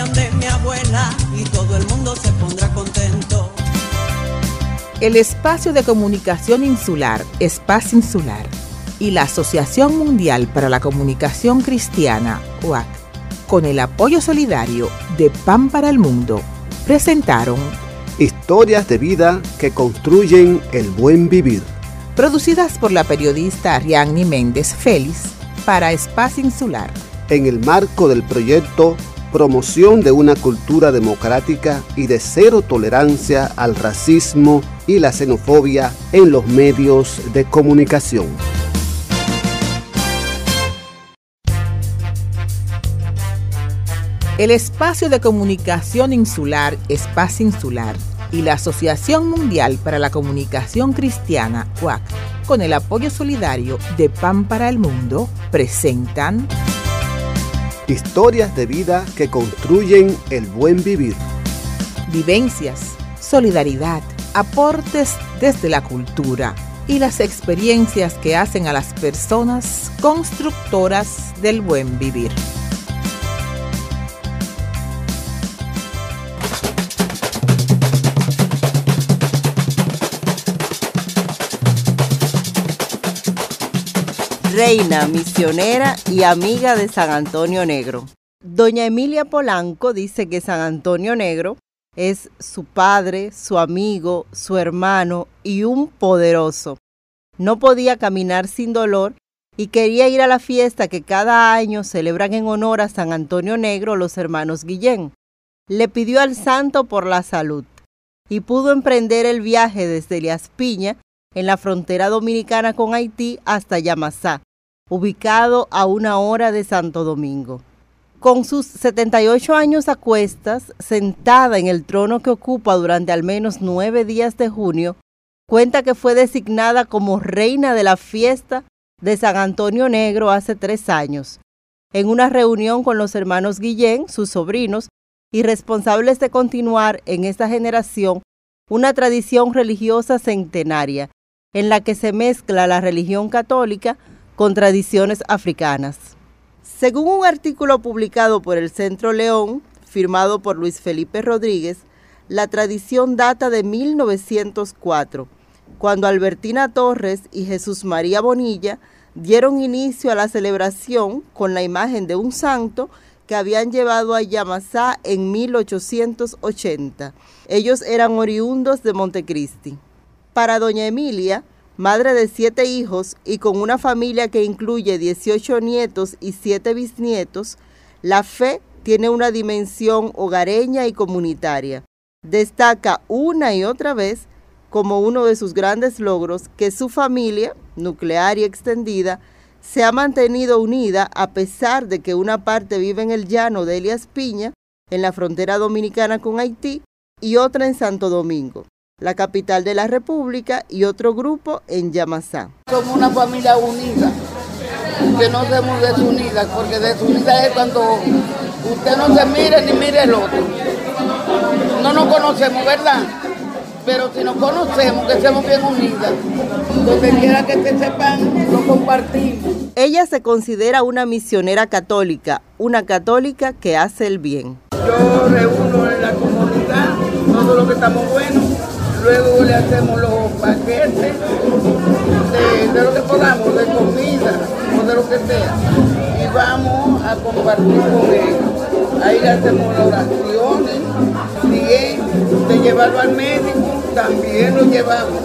De mi abuela y todo el mundo se pondrá contento. El Espacio de Comunicación Insular, Espacio Insular, y la Asociación Mundial para la Comunicación Cristiana, OAC, con el apoyo solidario de Pan para el Mundo, presentaron Historias de vida que construyen el buen vivir. Producidas por la periodista Ariadne Méndez Félix para Espacio Insular. En el marco del proyecto promoción de una cultura democrática y de cero tolerancia al racismo y la xenofobia en los medios de comunicación. El espacio de comunicación insular, Espacio Insular, y la Asociación Mundial para la Comunicación Cristiana, UAC, con el apoyo solidario de Pan para el Mundo, presentan Historias de vida que construyen el buen vivir. Vivencias, solidaridad, aportes desde la cultura y las experiencias que hacen a las personas constructoras del buen vivir. Reina, misionera y amiga de San Antonio Negro. Doña Emilia Polanco dice que San Antonio Negro es su padre, su amigo, su hermano y un poderoso. No podía caminar sin dolor y quería ir a la fiesta que cada año celebran en honor a San Antonio Negro los hermanos Guillén. Le pidió al santo por la salud y pudo emprender el viaje desde Elias Piña en la frontera dominicana con Haití hasta Yamasá, ubicado a una hora de Santo Domingo. Con sus 78 años a cuestas, sentada en el trono que ocupa durante al menos nueve días de junio, cuenta que fue designada como reina de la fiesta de San Antonio Negro hace tres años, en una reunión con los hermanos Guillén, sus sobrinos, y responsables de continuar en esta generación una tradición religiosa centenaria en la que se mezcla la religión católica con tradiciones africanas. Según un artículo publicado por el Centro León, firmado por Luis Felipe Rodríguez, la tradición data de 1904, cuando Albertina Torres y Jesús María Bonilla dieron inicio a la celebración con la imagen de un santo que habían llevado a Yamasá en 1880. Ellos eran oriundos de Montecristi. Para doña Emilia, madre de siete hijos y con una familia que incluye 18 nietos y 7 bisnietos, la fe tiene una dimensión hogareña y comunitaria. Destaca una y otra vez como uno de sus grandes logros que su familia, nuclear y extendida, se ha mantenido unida a pesar de que una parte vive en el llano de Elias Piña, en la frontera dominicana con Haití, y otra en Santo Domingo, la capital de la República, y otro grupo en Yamasá. Somos una familia unida, que no somos desunidas, porque desunida es cuando usted no se mire ni mire el otro. No nos conocemos, ¿verdad? Pero si nos conocemos, que seamos bien unidas. Donde quiera que te sepan, lo compartimos. Ella se considera una misionera católica, una católica que hace el bien. Yo reúno en la comunidad todo lo que estamos buenos, luego le hacemos los paquetes de, lo que podamos, de comida o de lo que sea, y vamos a compartir con ellos. Ahí le hacemos las oraciones, bien, de llevarlo al médico, también lo llevamos.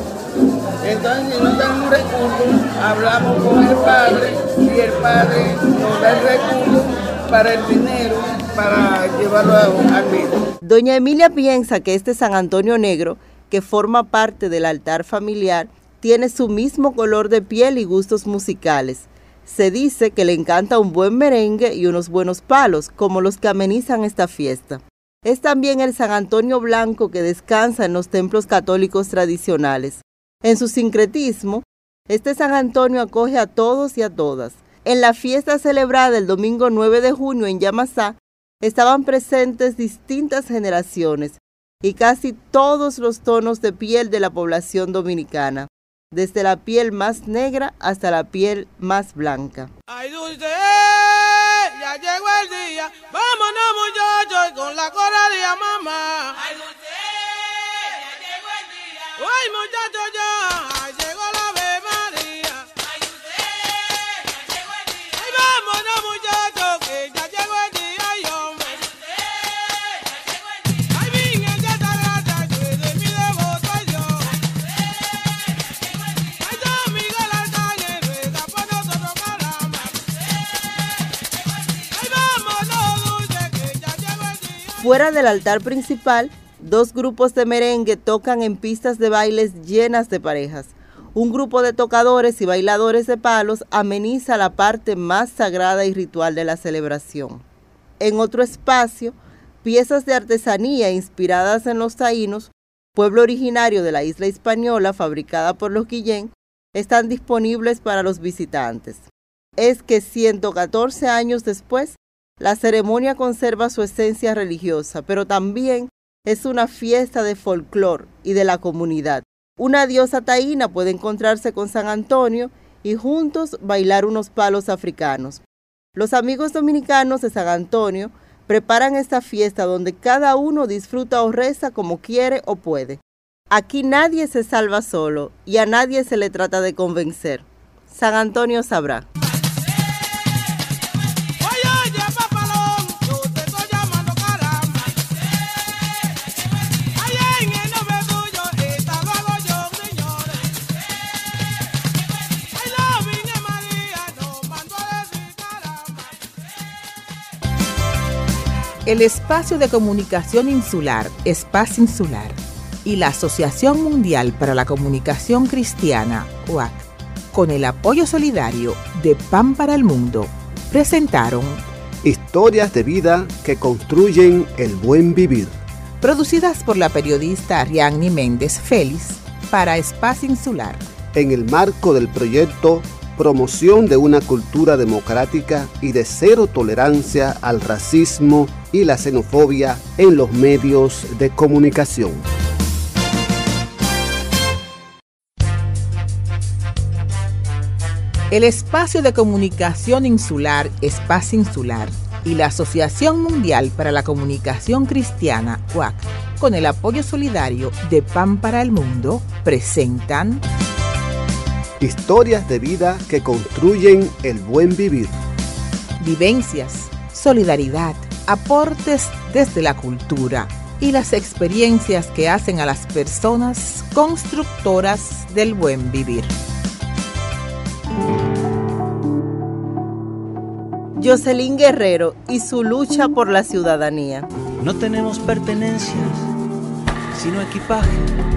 Entonces, si no tenemos recursos, hablamos con el padre y el padre nos da el recurso para el dinero para llevarlo al médico. Doña Emilia piensa que este San Antonio Negro, que forma parte del altar familiar, tiene su mismo color de piel y gustos musicales. Se dice que le encanta un buen merengue y unos buenos palos, como los que amenizan esta fiesta. Es también el San Antonio Blanco que descansa en los templos católicos tradicionales. En su sincretismo, este San Antonio acoge a todos y a todas. En la fiesta celebrada el domingo 9 de junio en Yamasá, estaban presentes distintas generaciones y casi todos los tonos de piel de la población dominicana, desde la piel más negra hasta la piel más blanca. Ay, dulce, ya llegó el día. Vámonos, muchachos, con la coralía, mamá. Ay, dulce, ya llegó el día. Ay, muchachos, ya Fuera del altar principal, dos grupos de merengue tocan en pistas de bailes llenas de parejas. Un grupo de tocadores y bailadores de palos ameniza la parte más sagrada y ritual de la celebración. En otro espacio, piezas de artesanía inspiradas en los taínos, pueblo originario de la isla española fabricada por los Guillén, están disponibles para los visitantes. Es que 114 años después, la ceremonia conserva su esencia religiosa, pero también es una fiesta de folclor y de la comunidad. Una diosa taína puede encontrarse con San Antonio y juntos bailar unos palos africanos. Los amigos dominicanos de San Antonio preparan esta fiesta donde cada uno disfruta o reza como quiere o puede. Aquí nadie se salva solo y a nadie se le trata de convencer. San Antonio sabrá. El Espacio de Comunicación Insular, Espacio Insular, y la Asociación Mundial para la Comunicación Cristiana, OAC, con el apoyo solidario de Pan para el Mundo, presentaron Historias de vida que construyen el buen vivir. producidas por la periodista Ariadne Méndez Félix para Espacio Insular. en el marco del proyecto Promoción de una cultura democrática y de cero tolerancia al racismo y la xenofobia en los medios de comunicación. El Espacio de Comunicación Insular, Espacio Insular, y la Asociación Mundial para la Comunicación Cristiana, UAC, con el apoyo solidario de Pan para el Mundo, presentan Historias de vida que construyen el buen vivir. Vivencias, solidaridad, aportes desde la cultura y las experiencias que hacen a las personas constructoras del buen vivir. Jocelyn Guerrero y su lucha por la ciudadanía. No tenemos pertenencias, sino equipaje.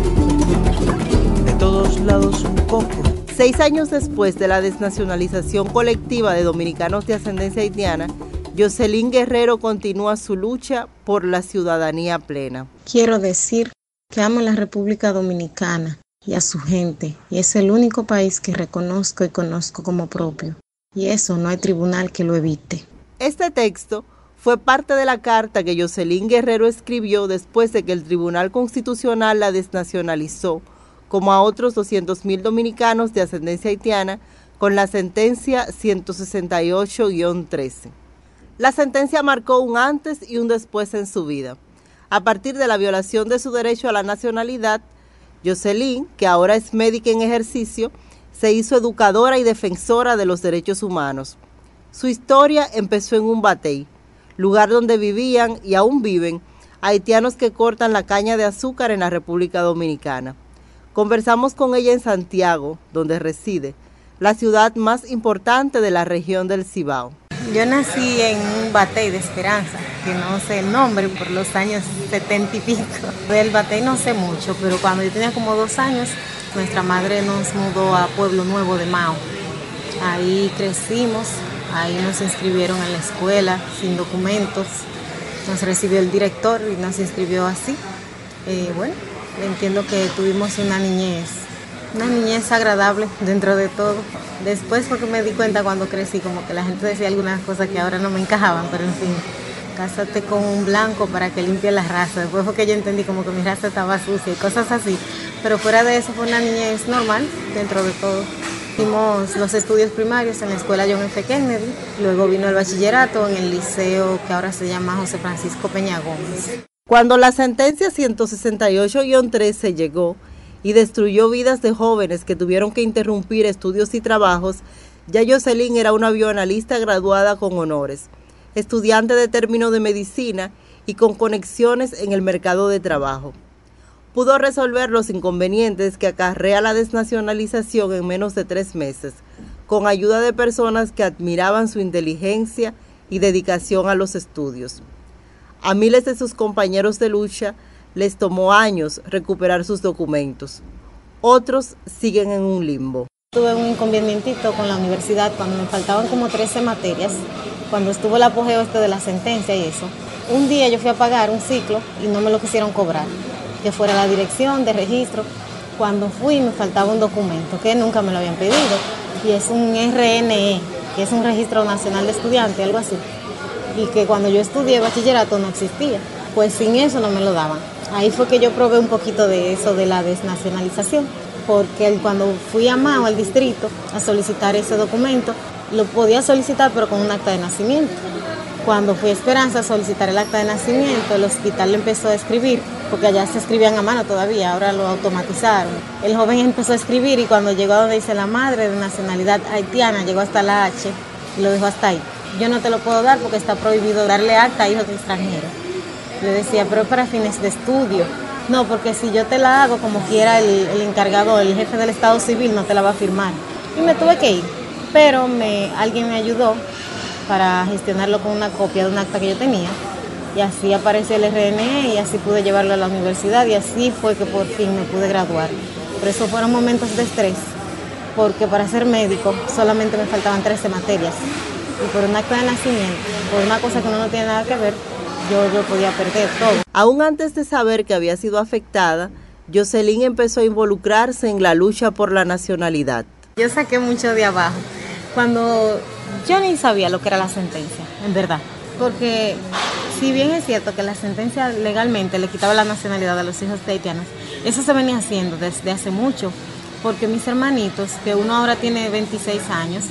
un poco. Seis años después de la desnacionalización colectiva de dominicanos de ascendencia haitiana, Jocelyn Guerrero continúa su lucha por la ciudadanía plena. Quiero decir que amo la República Dominicana y a su gente, y es el único país que reconozco y conozco como propio, y eso no hay tribunal que lo evite. Este texto fue parte de la carta que Jocelyn Guerrero escribió después de que el Tribunal Constitucional la desnacionalizó, como a otros 200.000 dominicanos de ascendencia haitiana, con la sentencia 168-13. La sentencia marcó un antes y un después en su vida. A partir de la violación de su derecho a la nacionalidad, Jocelyn, que ahora es médica en ejercicio, se hizo educadora y defensora de los derechos humanos. Su historia empezó en un batey, lugar donde vivían y aún viven haitianos que cortan la caña de azúcar en la República Dominicana. Conversamos con ella en Santiago, donde reside, la ciudad más importante de la región del Cibao. Yo nací en un batey de Esperanza, que no sé el nombre, por los años setenta y pico. Del batey no sé mucho, pero cuando yo tenía como dos años, nuestra madre nos mudó a Pueblo Nuevo de Mao. Ahí crecimos, ahí nos inscribieron en la escuela sin documentos. Nos recibió el director y nos inscribió así. Eh, bueno, entiendo que tuvimos una niñez, una niñez agradable dentro de todo. Después porque me di cuenta cuando crecí, como que la gente decía algunas cosas que ahora no me encajaban, pero en fin, cásate con un blanco para que limpie la raza. Después fue que yo entendí como que mi raza estaba sucia y cosas así. Pero fuera de eso fue una niñez normal dentro de todo. Hicimos los estudios primarios en la escuela John F. Kennedy, luego vino el bachillerato en el liceo que ahora se llama José Francisco Peña Gómez. Cuando la sentencia 168-13 llegó y destruyó vidas de jóvenes que tuvieron que interrumpir estudios y trabajos, ya Jocelyn era una bioanalista graduada con honores, estudiante de término de medicina y con conexiones en el mercado de trabajo. Pudo resolver los inconvenientes que acarrea la desnacionalización en menos de tres meses, con ayuda de personas que admiraban su inteligencia y dedicación a los estudios. A miles de sus compañeros de lucha les tomó años recuperar sus documentos. Otros siguen en un limbo. Tuve un inconvenientito con la universidad cuando me faltaban como 13 materias, cuando estuvo el apogeo este de la sentencia y eso. Un día yo fui a pagar un ciclo y no me lo quisieron cobrar, que fuera la dirección de registro. Cuando fui me faltaba un documento que nunca me lo habían pedido y es un RNE, que es un registro nacional de estudiantes, algo así. Y que cuando yo estudié bachillerato no existía, pues sin eso no me lo daban. Ahí fue que yo probé un poquito de eso de la desnacionalización, porque cuando fui a Mao, al distrito, a solicitar ese documento, lo podía solicitar pero con un acta de nacimiento. Cuando fui a Esperanza a solicitar el acta de nacimiento, el hospital empezó a escribir, porque allá se escribían a mano todavía, ahora lo automatizaron. El joven empezó a escribir y cuando llegó a donde dice la madre de nacionalidad haitiana, llegó hasta la H y lo dejó hasta ahí. Yo no te lo puedo dar porque está prohibido darle acta a hijos de extranjeros. Le decía, pero para fines de estudio. No, porque si yo te la hago como quiera el, encargado, el jefe del Estado Civil no te la va a firmar. Y me tuve que ir. Pero alguien me ayudó para gestionarlo con una copia de un acta que yo tenía. Y así apareció el RNE y así pude llevarlo a la universidad y así fue que por fin me pude graduar. Pero eso fueron momentos de estrés, porque para ser médico solamente me faltaban 13 materias. Y por un acta de nacimiento, por una cosa que uno no tiene nada que ver, yo, yo podía perder todo. Aún antes de saber que había sido afectada, Jocelyn empezó a involucrarse en la lucha por la nacionalidad. Yo saqué mucho de abajo cuando yo ni sabía lo que era la sentencia, en verdad. Porque si bien es cierto que la sentencia legalmente le quitaba la nacionalidad a los hijos de haitianos, eso se venía haciendo desde hace mucho. Porque mis hermanitos, que uno ahora tiene 26 años,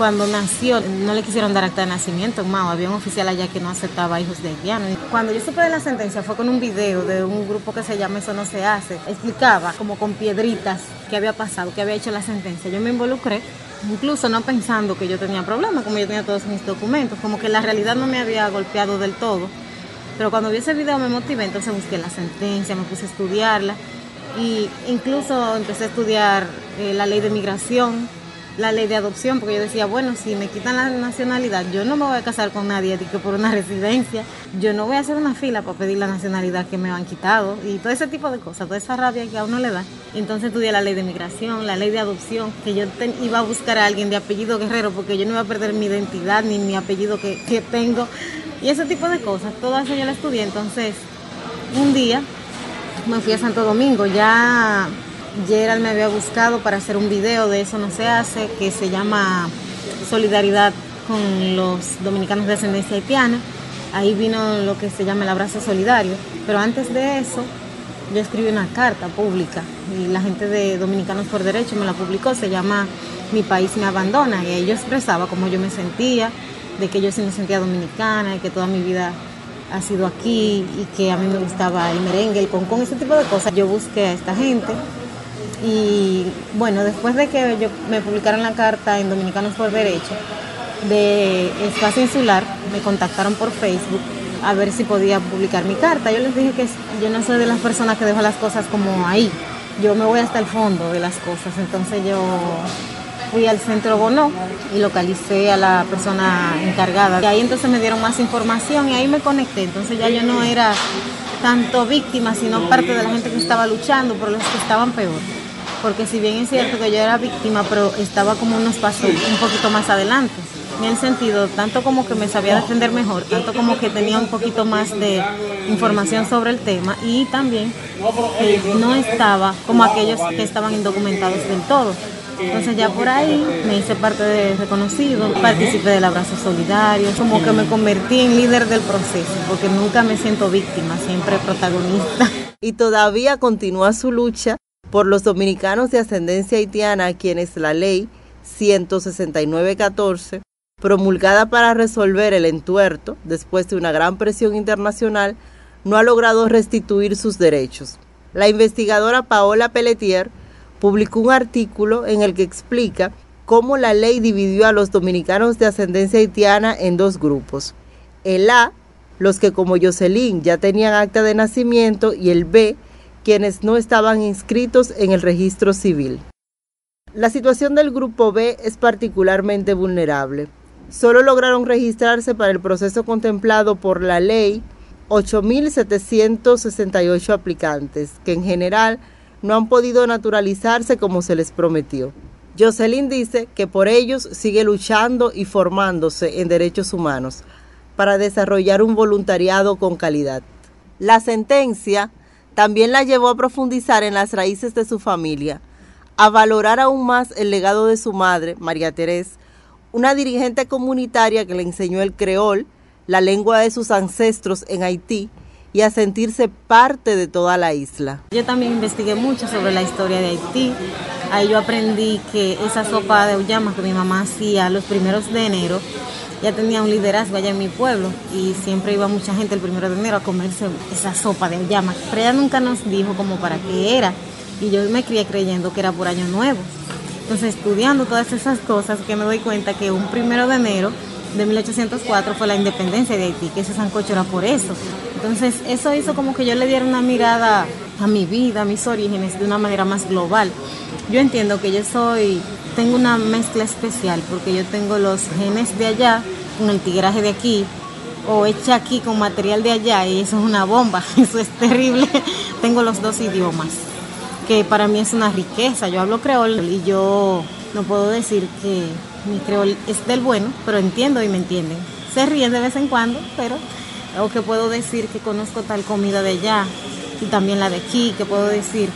cuando nació no le quisieron dar acta de nacimiento en Mao, había un oficial allá que no aceptaba hijos de haitianos. Cuando yo supe de la sentencia fue con un video de un grupo que se llama Eso no se hace, explicaba como con piedritas qué había pasado, qué había hecho la sentencia. Yo me involucré, incluso no pensando que yo tenía problemas, como yo tenía todos mis documentos, como que la realidad no me había golpeado del todo. Pero cuando vi ese video me motivé, entonces busqué la sentencia, me puse a estudiarla y incluso empecé a estudiar eh, la ley de migración, la ley de adopción, porque yo decía, bueno, si me quitan la nacionalidad, yo no me voy a casar con nadie que por una [LAUGHS] residencia, yo no voy a hacer una fila para pedir la nacionalidad que me han quitado y todo ese tipo de cosas, toda esa rabia que a uno le da. Entonces estudié la ley de migración, la ley de adopción, que yo iba a buscar a alguien de apellido guerrero porque yo no iba a perder mi identidad ni mi apellido que, que tengo y ese tipo de cosas, todo eso yo lo estudié. Entonces, un día me fui a Santo Domingo, ya Gerald me había buscado para hacer un video de Eso no se hace, que se llama Solidaridad con los dominicanos de ascendencia haitiana. Ahí vino lo que se llama el abrazo solidario. Pero antes de eso, yo escribí una carta pública y la gente de Dominicanos por Derecho me la publicó, se llama Mi país me abandona. Y ahí yo expresaba cómo yo me sentía, de que yo sí me sentía dominicana y que toda mi vida ha sido aquí y que a mí me gustaba el merengue, el concón, ese tipo de cosas. Yo busqué a esta gente y bueno, después de que yo me publicaron la carta en Dominicanos por Derecho de Espacio Insular, me contactaron por Facebook a ver si podía publicar mi carta. Yo les dije que yo no soy de las personas que dejo las cosas como ahí. Yo me voy hasta el fondo de las cosas. Entonces yo fui al centro Bono y localicé a la persona encargada. Y ahí entonces me dieron más información y ahí me conecté. Entonces ya yo no era tanto víctima, sino parte de la gente que estaba luchando por los que estaban peor porque si bien es cierto que yo era víctima, pero estaba como unos pasos un poquito más adelante. En el sentido, tanto como que me sabía defender mejor, tanto como que tenía un poquito más de información sobre el tema y también que no estaba como aquellos que estaban indocumentados del todo. Entonces ya por ahí me hice parte de reconocido, participé del abrazo solidario, como que me convertí en líder del proceso, porque nunca me siento víctima, siempre protagonista. Y todavía continúa su lucha por los dominicanos de ascendencia haitiana quienes la ley 16914, promulgada para resolver el entuerto después de una gran presión internacional, no ha logrado restituir sus derechos. La investigadora Paola Pelletier publicó un artículo en el que explica cómo la ley dividió a los dominicanos de ascendencia haitiana en dos grupos. El A, los que como Jocelyn ya tenían acta de nacimiento, y el B, quienes no estaban inscritos en el registro civil. La situación del Grupo B es particularmente vulnerable. Solo lograron registrarse para el proceso contemplado por la ley 8.768 aplicantes, que en general no han podido naturalizarse como se les prometió. Jocelyn dice que por ellos sigue luchando y formándose en derechos humanos para desarrollar un voluntariado con calidad. La sentencia también la llevó a profundizar en las raíces de su familia, a valorar aún más el legado de su madre, María Teresa, una dirigente comunitaria que le enseñó el creol, la lengua de sus ancestros en Haití, y a sentirse parte de toda la isla. Yo también investigué mucho sobre la historia de Haití. Ahí yo aprendí que esa sopa de uyama que mi mamá hacía los primeros de enero ya tenía un liderazgo allá en mi pueblo y siempre iba mucha gente el primero de enero a comerse esa sopa de llama. Pero ella nunca nos dijo como para qué era y yo me crié creyendo que era por año nuevo. Entonces estudiando todas esas cosas que me doy cuenta que un primero de enero de 1804 fue la independencia de Haití, que ese sancocho era por eso. Entonces eso hizo como que yo le diera una mirada a mi vida, a mis orígenes de una manera más global. Yo entiendo que yo soy tengo una mezcla especial porque yo tengo los genes de allá con el tigraje de aquí o hecha aquí con material de allá y eso es una bomba, [LAUGHS] eso es terrible. [LAUGHS] tengo los dos idiomas, que para mí es una riqueza. Yo hablo creol y yo no puedo decir que mi creol es del bueno, pero entiendo y me entienden. Se ríen de vez en cuando, pero o que puedo decir que conozco tal comida de allá, y también la de aquí, que puedo decir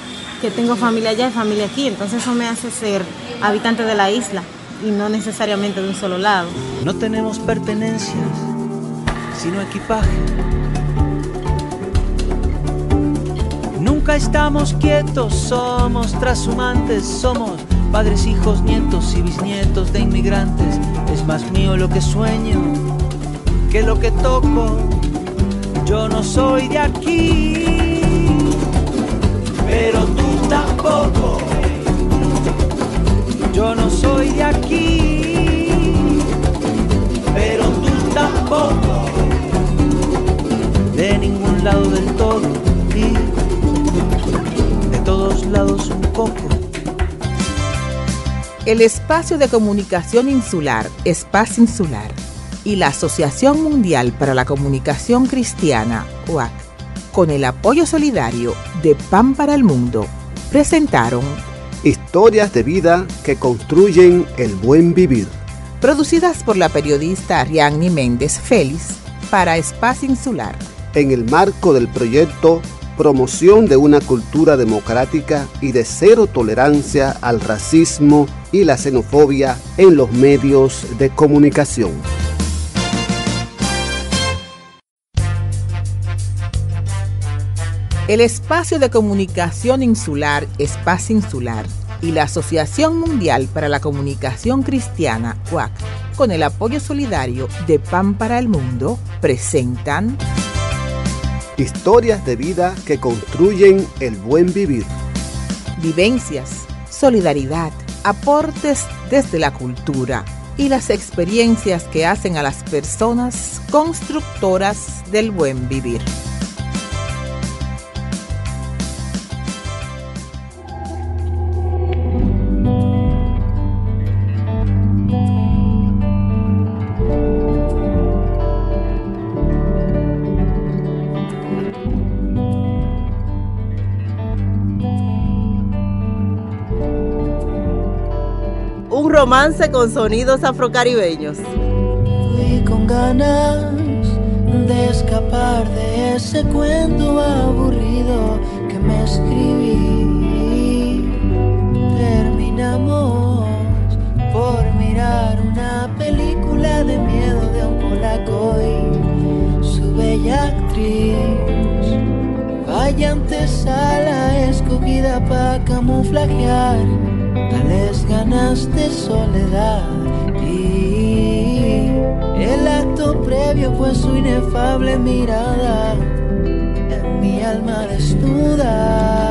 que tengo familia allá y familia aquí, entonces eso me hace ser habitante de la isla y no necesariamente de un solo lado. No tenemos pertenencias, sino equipaje. Nunca estamos quietos, somos trashumantes, somos padres, hijos, nietos y bisnietos de inmigrantes. Es más mío lo que sueño que lo que toco. Yo no soy de aquí, pero tú tampoco. Yo no soy de aquí, pero tú tampoco. De ningún lado del todo y de todos lados un poco. El espacio de comunicación insular, Espacio Insular, y la Asociación Mundial para la Comunicación Cristiana, OAC, con el apoyo solidario de Pan para el Mundo, presentaron Historias de vida que construyen el buen vivir. producidas por la periodista Ariadne Méndez Félix para Espacio Insular. En el marco del proyecto Promoción de una cultura democrática y de cero tolerancia al racismo y la xenofobia en los medios de comunicación. El espacio de comunicación insular, Espacio Insular, y la Asociación Mundial para la Comunicación Cristiana, UAC, con el apoyo solidario de Pan para el Mundo, presentan Historias de vida que construyen el buen vivir. vivencias, solidaridad, aportes desde la cultura y las experiencias que hacen a las personas constructoras del buen vivir. Romance con sonidos afrocaribeños. Y con ganas de escapar de ese cuento aburrido que me escribí. Terminamos por mirar una película de miedo de un polaco y su bella actriz. Vaya antesala escogida para camuflajear tales ganas de soledad y el acto previo fue su inefable mirada en mi alma desnuda.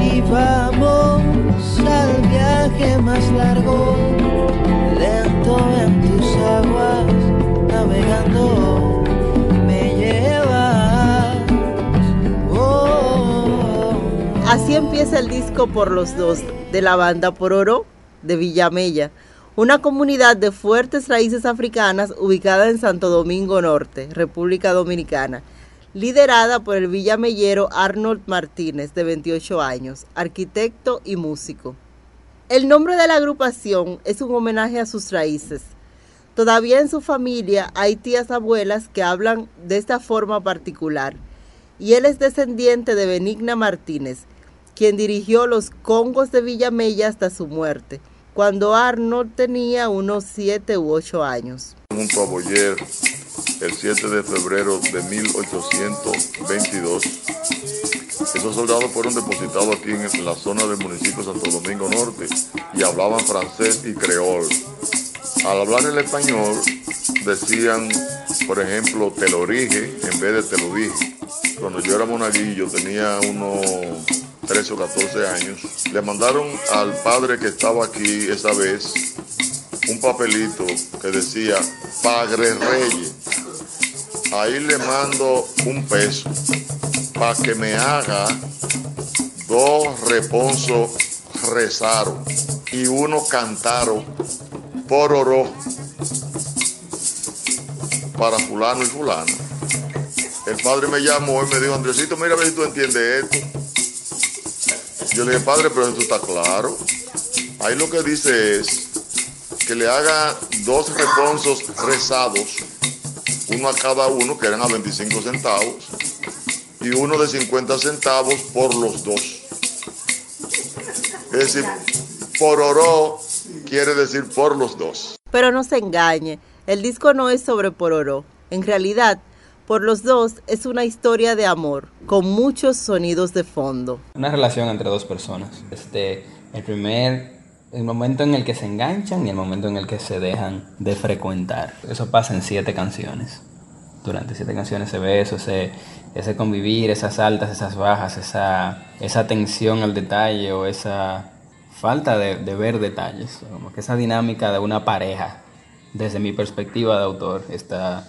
Y vamos al viaje más largo, lento en tus aguas navegando. Me llevas. Oh, Así empieza el disco por los dos de la banda Por Oro de Villamella, una comunidad de fuertes raíces africanas ubicada en Santo Domingo Norte, República Dominicana, liderada por el villamellero Arnold Martínez, de 28 años, arquitecto y músico. El nombre de la agrupación es un homenaje a sus raíces. Todavía en su familia hay tías abuelas que hablan de esta forma particular y él es descendiente de Benigna Martínez, quien dirigió los Congos de Villamella hasta su muerte, cuando Arnold tenía unos 7 u 8 años. junto a Boyer el 7 de febrero de 1822. Esos soldados fueron depositados aquí en la zona del municipio de Santo Domingo Norte y hablaban francés y creol. Al hablar el español decían, por ejemplo, te lo dije en vez de te lo dije. Cuando yo era monaguillo, tenía unos 13 o 14 años, le mandaron al padre que estaba aquí esa vez un papelito que decía Padre Reyes. Ahí le mando un peso. para que me haga dos reponsos rezaron y uno cantaron por oro para fulano y fulano. El padre me llamó y me dijo, Andresito, mira a ver si tú entiendes esto. Yo le dije, padre, pero esto está claro. Ahí lo que dice es que le haga dos reponsos rezados, uno a cada uno, que eran a 25 centavos, y uno de 50 centavos por los dos. Es decir, por oro quiere decir por los dos. Pero no se engañe, el disco no es sobre Pororó. En realidad, por los dos es una historia de amor, con muchos sonidos de fondo. Una relación entre dos personas. Este, el primer, el momento en el que se enganchan y el momento en el que se dejan de frecuentar. Eso pasa en siete canciones. Durante siete canciones se ve eso, ese, ese convivir, esas altas, esas bajas, esa, esa atención al detalle o esa falta de, de ver detalles. Como que esa dinámica de una pareja, desde mi perspectiva de autor, está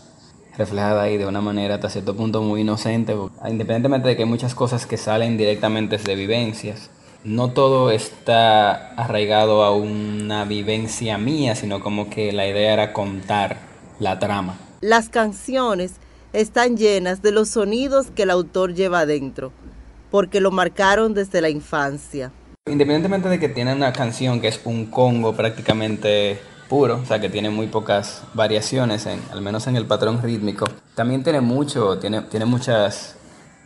reflejada ahí de una manera hasta cierto punto muy inocente, independientemente de que hay muchas cosas que salen directamente de vivencias. No todo está arraigado a una vivencia mía, sino como que la idea era contar la trama. Las canciones están llenas de los sonidos que el autor lleva adentro, porque lo marcaron desde la infancia. Independientemente de que tiene una canción que es un congo prácticamente puro, o sea que tiene muy pocas variaciones, en, al menos en el patrón rítmico. También tiene mucho, tiene, tiene muchas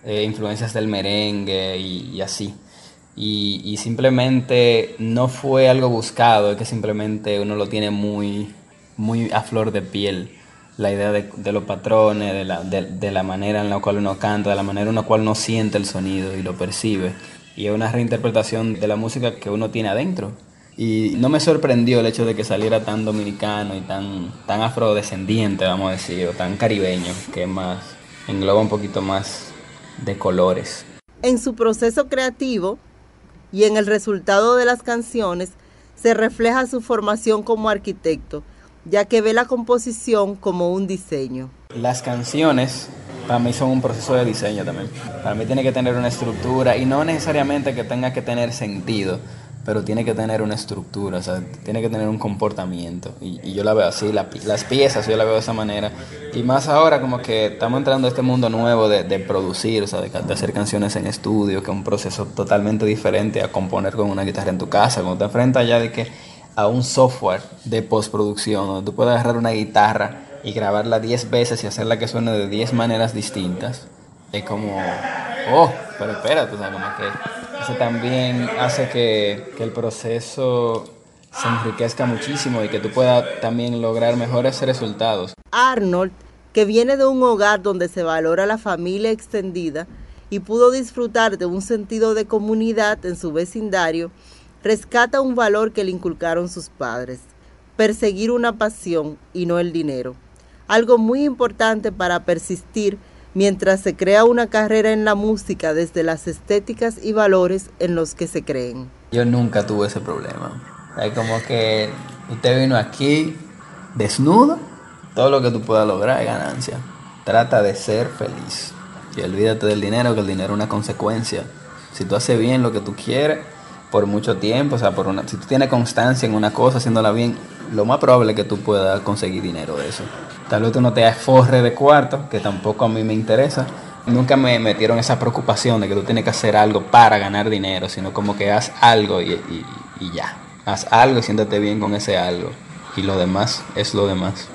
eh, influencias del merengue y, y así. Y, y, simplemente no fue algo buscado, es que simplemente uno lo tiene muy, muy a flor de piel. La idea de, de los patrones, de la, de, de la manera en la cual uno canta, de la manera en la cual uno siente el sonido y lo percibe. Y es una reinterpretación de la música que uno tiene adentro. Y no me sorprendió el hecho de que saliera tan dominicano y tan, tan afrodescendiente, vamos a decir, o tan caribeño, que más engloba un poquito más de colores. En su proceso creativo y en el resultado de las canciones se refleja su formación como arquitecto, ya que ve la composición como un diseño. Las canciones para mí son un proceso de diseño también. Para mí tiene que tener una estructura y no necesariamente que tenga que tener sentido, pero tiene que tener una estructura, o sea, tiene que tener un comportamiento. Y, y yo la veo así, la, las piezas yo la veo de esa manera. Y más ahora como que estamos entrando a este mundo nuevo de, de producir, o sea, de, hacer canciones en estudio, que es un proceso totalmente diferente a componer con una guitarra en tu casa, cuando te enfrentas ya de que a un software de postproducción, donde tú puedes agarrar una guitarra y grabarla 10 veces y hacerla que suene de 10 maneras distintas. Es como, oh, pero espérate, o sea, como que también hace que, que, el proceso se enriquezca muchísimo y que tú puedas también lograr mejores resultados. Arnold, que viene de un hogar donde se valora la familia extendida y pudo disfrutar de un sentido de comunidad en su vecindario, rescata un valor que le inculcaron sus padres, perseguir una pasión y no el dinero. Algo muy importante para persistir mientras se crea una carrera en la música desde las estéticas y valores en los que se creen. Yo nunca tuve ese problema. Hay como que usted vino aquí desnudo, todo lo que tú puedas lograr es ganancia. Trata de ser feliz. Y olvídate del dinero, que el dinero es una consecuencia. Si tú haces bien lo que tú quieres por mucho tiempo, o sea, por una, si tú tienes constancia en una cosa, haciéndola bien, lo más probable es que tú puedas conseguir dinero de eso. Tal vez tú no te forre de cuarto, que tampoco a mí me interesa. Nunca me metieron esa preocupación de que tú tienes que hacer algo para ganar dinero, sino como que haz algo y, y, y ya. Haz algo y siéntate bien con ese algo. Y lo demás es lo demás.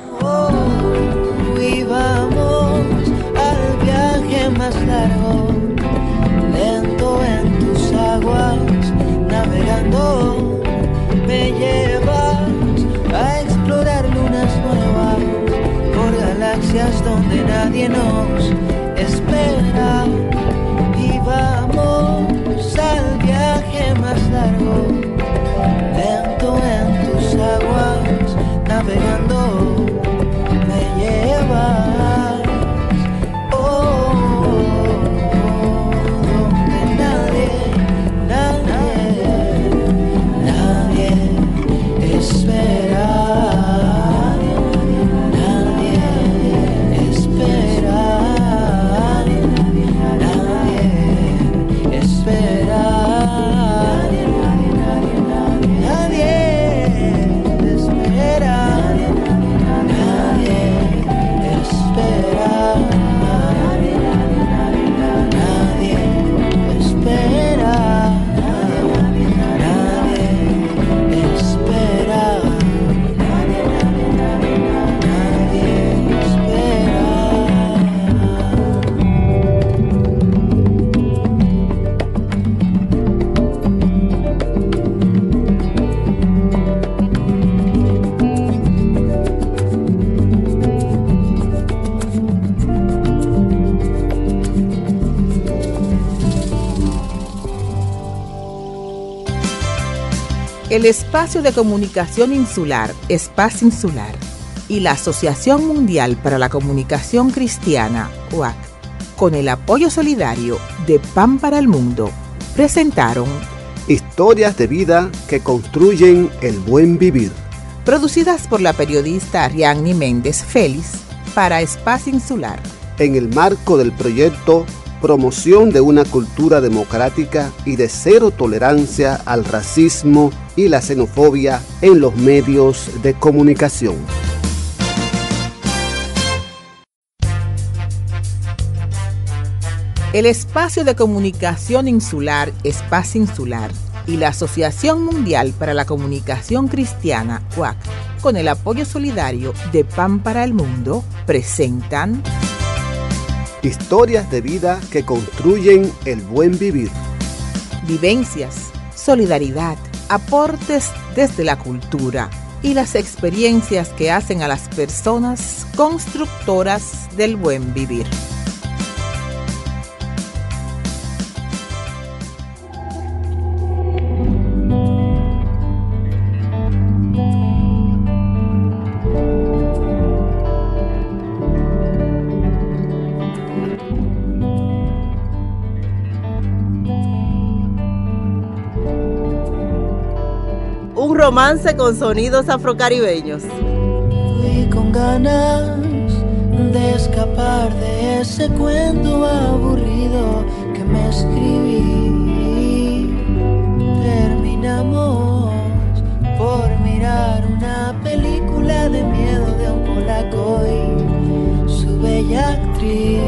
Lento en tus aguas, navegando, me donde nadie nos El espacio de comunicación insular, Espacio Insular, y la Asociación Mundial para la Comunicación Cristiana, UAC, con el apoyo solidario de Pan para el Mundo, presentaron Historias de vida que construyen el buen vivir. Producidas por la periodista Ariadne Méndez Félix para Espacio Insular. En el marco del proyecto Promoción de una cultura democrática y de cero tolerancia al racismo y la xenofobia en los medios de comunicación. El espacio de comunicación insular, Espacio Insular, y la Asociación Mundial para la Comunicación Cristiana, UAC, con el apoyo solidario de Pan para el Mundo, presentan Historias de vida que construyen el buen vivir. Vivencias, solidaridad, aportes desde la cultura y las experiencias que hacen a las personas constructoras del buen vivir. Romance con sonidos afrocaribeños. Fui con ganas de escapar de ese cuento aburrido que me escribí. Terminamos por mirar una película de miedo de un polaco y su bella actriz.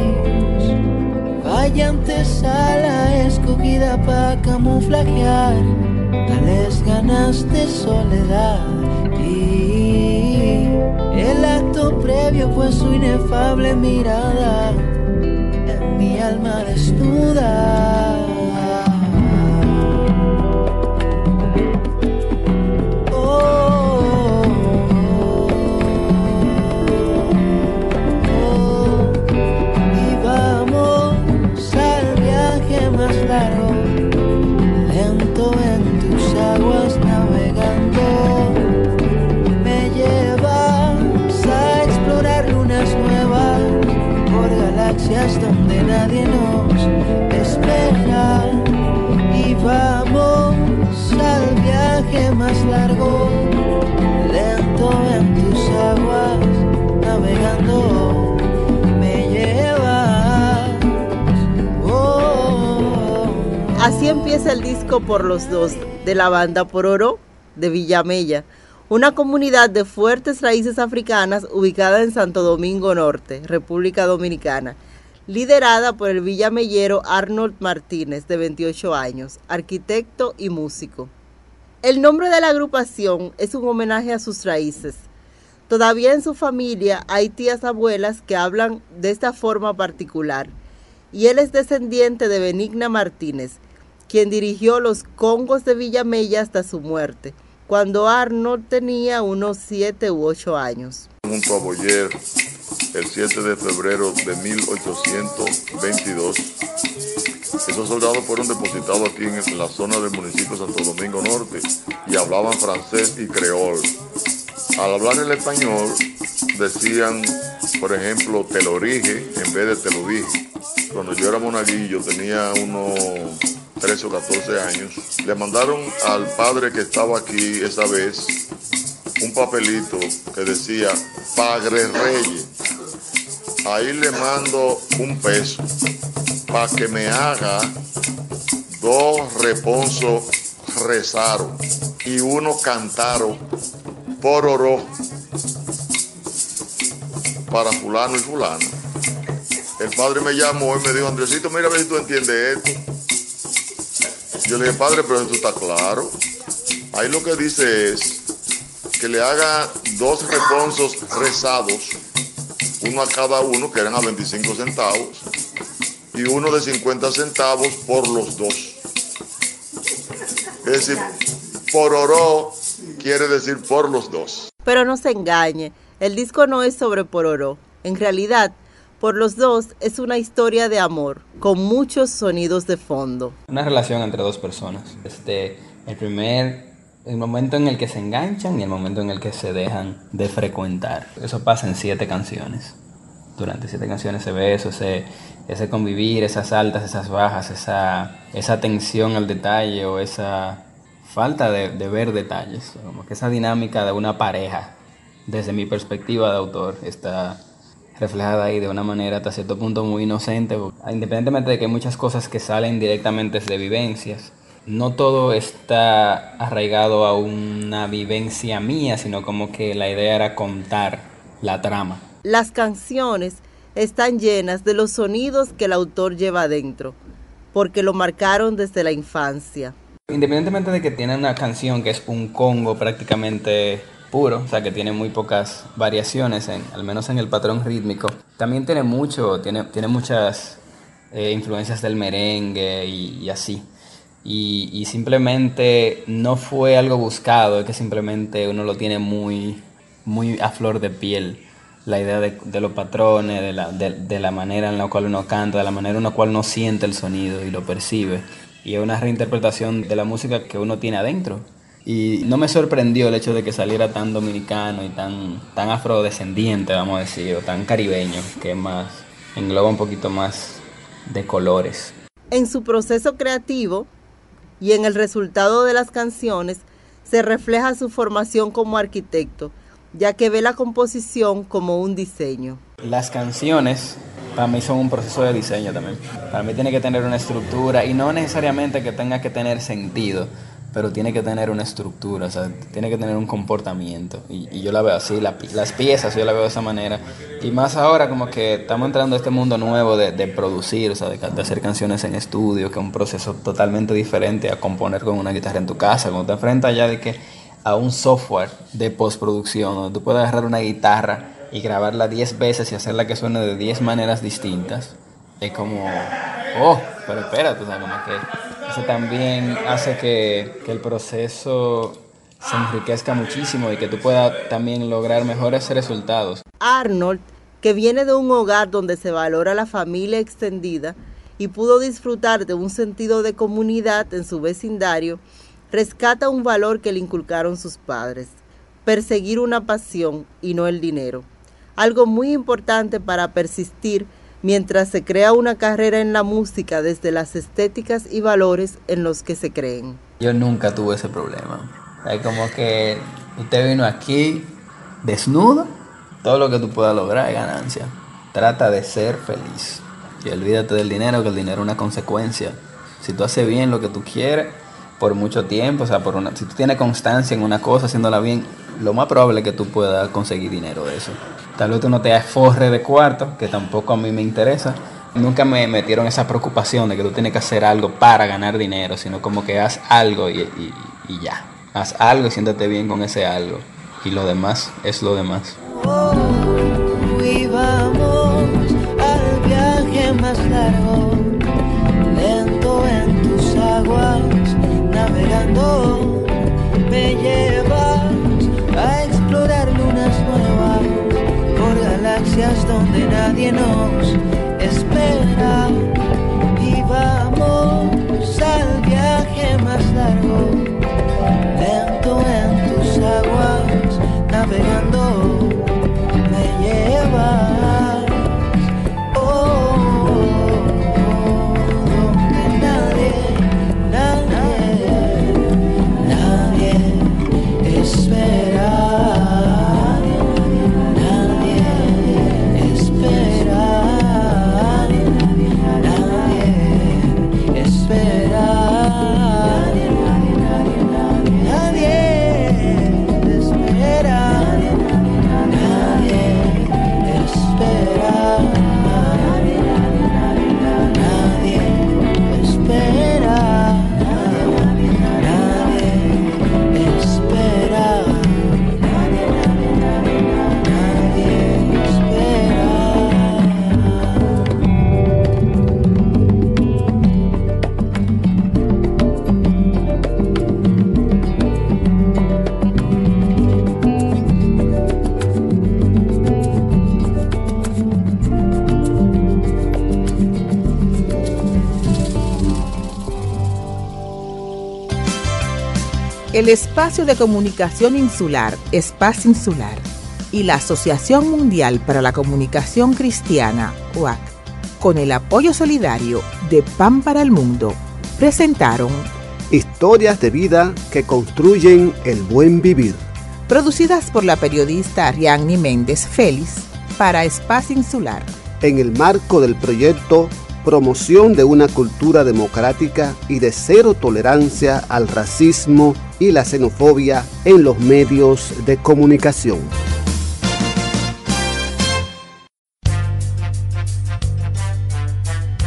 Vaya antesala escogida para camuflajear tales ganas de soledad y el acto previo fue su inefable mirada en mi alma desnuda. Así empieza el disco Por los Dos de la banda Por Oro de Villamella, una comunidad de fuertes raíces africanas ubicada en Santo Domingo Norte, República Dominicana, liderada por el villamellero Arnold Martínez, de 28 años, arquitecto y músico. El nombre de la agrupación es un homenaje a sus raíces. Todavía en su familia hay tías abuelas que hablan de esta forma particular y él es descendiente de Benigna Martínez, quien dirigió los Congos de Villamella hasta su muerte, cuando Arnold tenía unos 7 u 8 años. junto a Boyer el 7 de febrero de 1822. Esos soldados fueron depositados aquí en la zona del municipio de Santo Domingo Norte y hablaban francés y creol. Al hablar el español decían, por ejemplo, te lo dije en vez de te lo dije. Cuando yo era monaguillo, tenía unos 13 o 14 años, le mandaron al padre que estaba aquí esa vez un papelito que decía Padre Reyes. Ahí le mando un peso para que me haga dos reponsos rezaron y uno cantaron por oro para fulano y fulano. El padre me llamó y me dijo, Andresito, mira a ver si tú entiendes esto. Yo le dije, padre, pero esto está claro. Ahí lo que dice es que le haga dos reponsos rezados, uno a cada uno, que eran a 25 centavos, y uno de 50 centavos por los dos. Es decir, por oro quiere decir por los dos. Pero no se engañe, el disco no es sobre Pororo. En realidad, por los dos es una historia de amor, con muchos sonidos de fondo. Una relación entre dos personas. Este, el primer el momento en el que se enganchan y el momento en el que se dejan de frecuentar. Eso pasa en siete canciones. Durante siete canciones se ve eso, ese, ese convivir, esas altas, esas bajas, esa, esa atención al detalle o esa falta de, de ver detalles. Como que esa dinámica de una pareja, desde mi perspectiva de autor, está reflejada ahí de una manera hasta cierto punto muy inocente, independientemente de que hay muchas cosas que salen directamente de vivencias no todo está arraigado a una vivencia mía, sino como que la idea era contar la trama. Las canciones están llenas de los sonidos que el autor lleva adentro, porque lo marcaron desde la infancia. Independientemente de que tiene una canción que es un congo prácticamente puro, o sea que tiene muy pocas variaciones, en, al menos en el patrón rítmico, también tiene mucho, tiene, tiene muchas eh, influencias del merengue y así y, simplemente no fue algo buscado, es que simplemente uno lo tiene muy, muy a flor de piel. La idea de, los patrones, de la, de, la, manera en la cual uno canta, de la manera en la cual uno siente el sonido y lo percibe. Y es una reinterpretación de la música que uno tiene adentro. Y no me sorprendió el hecho de que saliera tan dominicano y tan, tan afrodescendiente, vamos a decir, o tan caribeño, que más engloba un poquito más de colores. En su proceso creativo, y en el resultado de las canciones se refleja su formación como arquitecto, ya que ve la composición como un diseño. Las canciones para mí son un proceso de diseño también. Para mí tiene que tener una estructura y no necesariamente que tenga que tener sentido, pero tiene que tener una estructura, o sea, tiene que tener un comportamiento. Y, yo la veo así, las piezas yo la veo de esa manera. Y más ahora como que estamos entrando a este mundo nuevo de, producir, o sea, de, hacer canciones en estudio, que es un proceso totalmente diferente a componer con una guitarra en tu casa, cuando te enfrentas ya de que a un software de postproducción, donde tú puedes agarrar una guitarra y grabarla 10 veces y hacerla que suene de 10 maneras distintas, es como, oh, pero espérate, o sea, como que también hace que, el proceso se enriquezca muchísimo y que tú puedas también lograr mejores resultados. Arnold, que viene de un hogar donde se valora la familia extendida y pudo disfrutar de un sentido de comunidad en su vecindario, rescata un valor que le inculcaron sus padres, perseguir una pasión y no el dinero, algo muy importante para persistir mientras se crea una carrera en la música desde las estéticas y valores en los que se creen. Yo nunca tuve ese problema. Hay como que usted vino aquí desnudo, todo lo que tú puedas lograr es ganancia. Trata de ser feliz. Y olvídate del dinero, que el dinero es una consecuencia. Si tú haces bien lo que tú quieres por mucho tiempo, o sea, por una, si tú tienes constancia en una cosa, haciéndola bien, lo más probable es que tú puedas conseguir dinero de eso. Tal vez tú no te forre de cuarto, que tampoco a mí me interesa. Nunca me metieron esa preocupación de que tú tienes que hacer algo para ganar dinero, sino como que haz algo y, ya. Haz algo y siéntate bien con ese algo. Y lo demás es lo demás. y lento en tus aguas, navegando, me llevas donde nadie nos El espacio de comunicación insular, Espacio Insular, y la Asociación Mundial para la Comunicación Cristiana, UAC, con el apoyo solidario de Pan para el Mundo, presentaron Historias de vida que construyen el buen vivir. Producidas por la periodista Ariadne Méndez Félix para Espacio Insular. En el marco del proyecto Promoción de una cultura democrática y de cero tolerancia al racismo y la xenofobia en los medios de comunicación.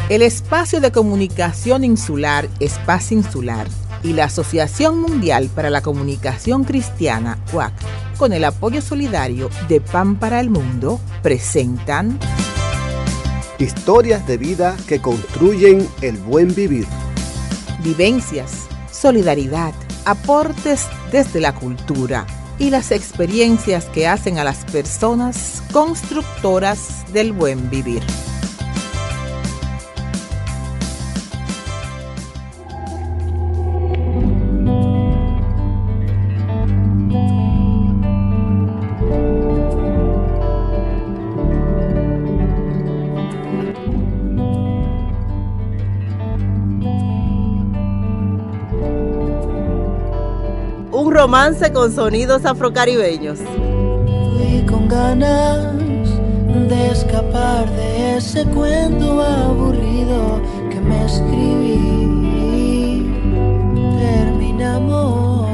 El espacio de comunicación insular, Espacio Insular, y la Asociación Mundial para la Comunicación Cristiana, UAC, con el apoyo solidario de Pan para el Mundo, presentan Historias de vida que construyen el buen vivir. Vivencias, solidaridad, aportes desde la cultura y las experiencias que hacen a las personas constructoras del buen vivir. Romance con sonidos afrocaribeños. Fui con ganas de escapar de ese cuento aburrido que me escribí. Terminamos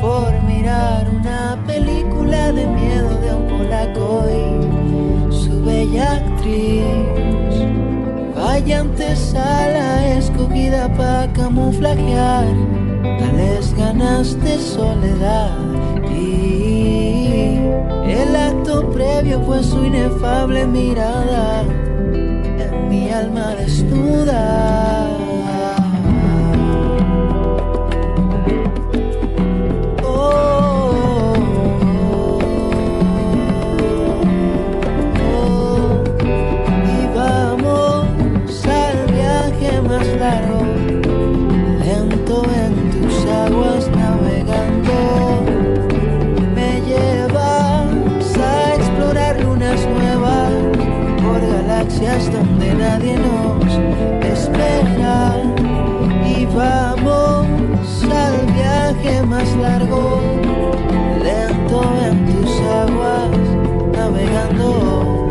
por mirar una película de miedo de un polaco y su bella actriz. Vaya antesala escogida para camuflajear tales ganas de soledad y el acto previo fue su inefable mirada en mi alma desnuda. Nadie nos espera. Y vamos al viaje más largo, lento en tus aguas navegando.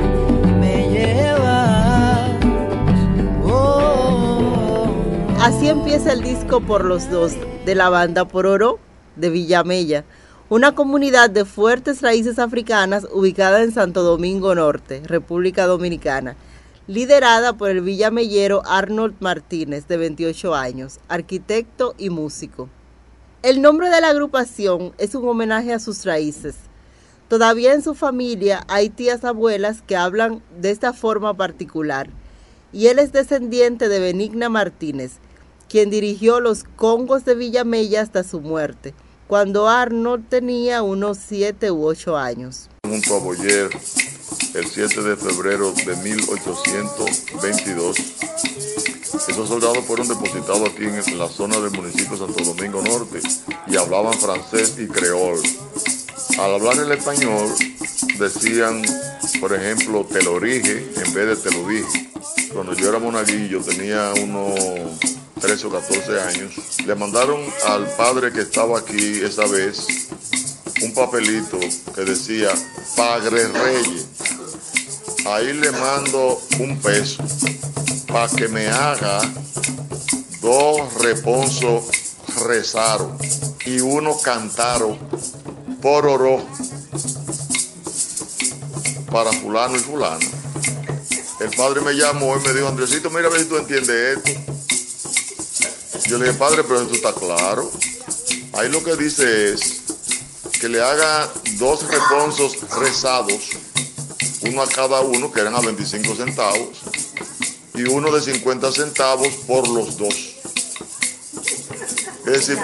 Me llevas. Oh, Así empieza el disco Por los Dos de la banda Por Oro de Villamella, una comunidad de fuertes raíces africanas ubicada en Santo Domingo Norte, República Dominicana, liderada por el villamellero Arnold Martínez, de 28 años, arquitecto y músico. El nombre de la agrupación es un homenaje a sus raíces. Todavía en su familia hay tías abuelas que hablan de esta forma particular y él es descendiente de Benigna Martínez, quien dirigió los Congos de Villamella hasta su muerte, cuando Arnold tenía unos 7 u 8 años. Boyer, el 7 de febrero de 1822, esos soldados fueron depositados aquí en la zona del municipio Santo Domingo Norte y hablaban francés y creol. Al hablar el español decían, por ejemplo, te lo dije en vez de te lo dije. Cuando yo era monaguillo, tenía unos 13 o 14 años, le mandaron al padre que estaba aquí esa vez un papelito que decía Padre Reyes. Ahí le mando un peso para que me haga dos reponsos rezaron y uno cantaron por oro para fulano y fulano. El padre me llamó y me dijo, Andresito, mira a ver si tú entiendes esto. Yo le dije, padre, pero esto está claro. Ahí lo que dice es que le haga dos reponsos rezados, uno a cada uno, que eran a 25 centavos, y uno de 50 centavos por los dos. Es decir,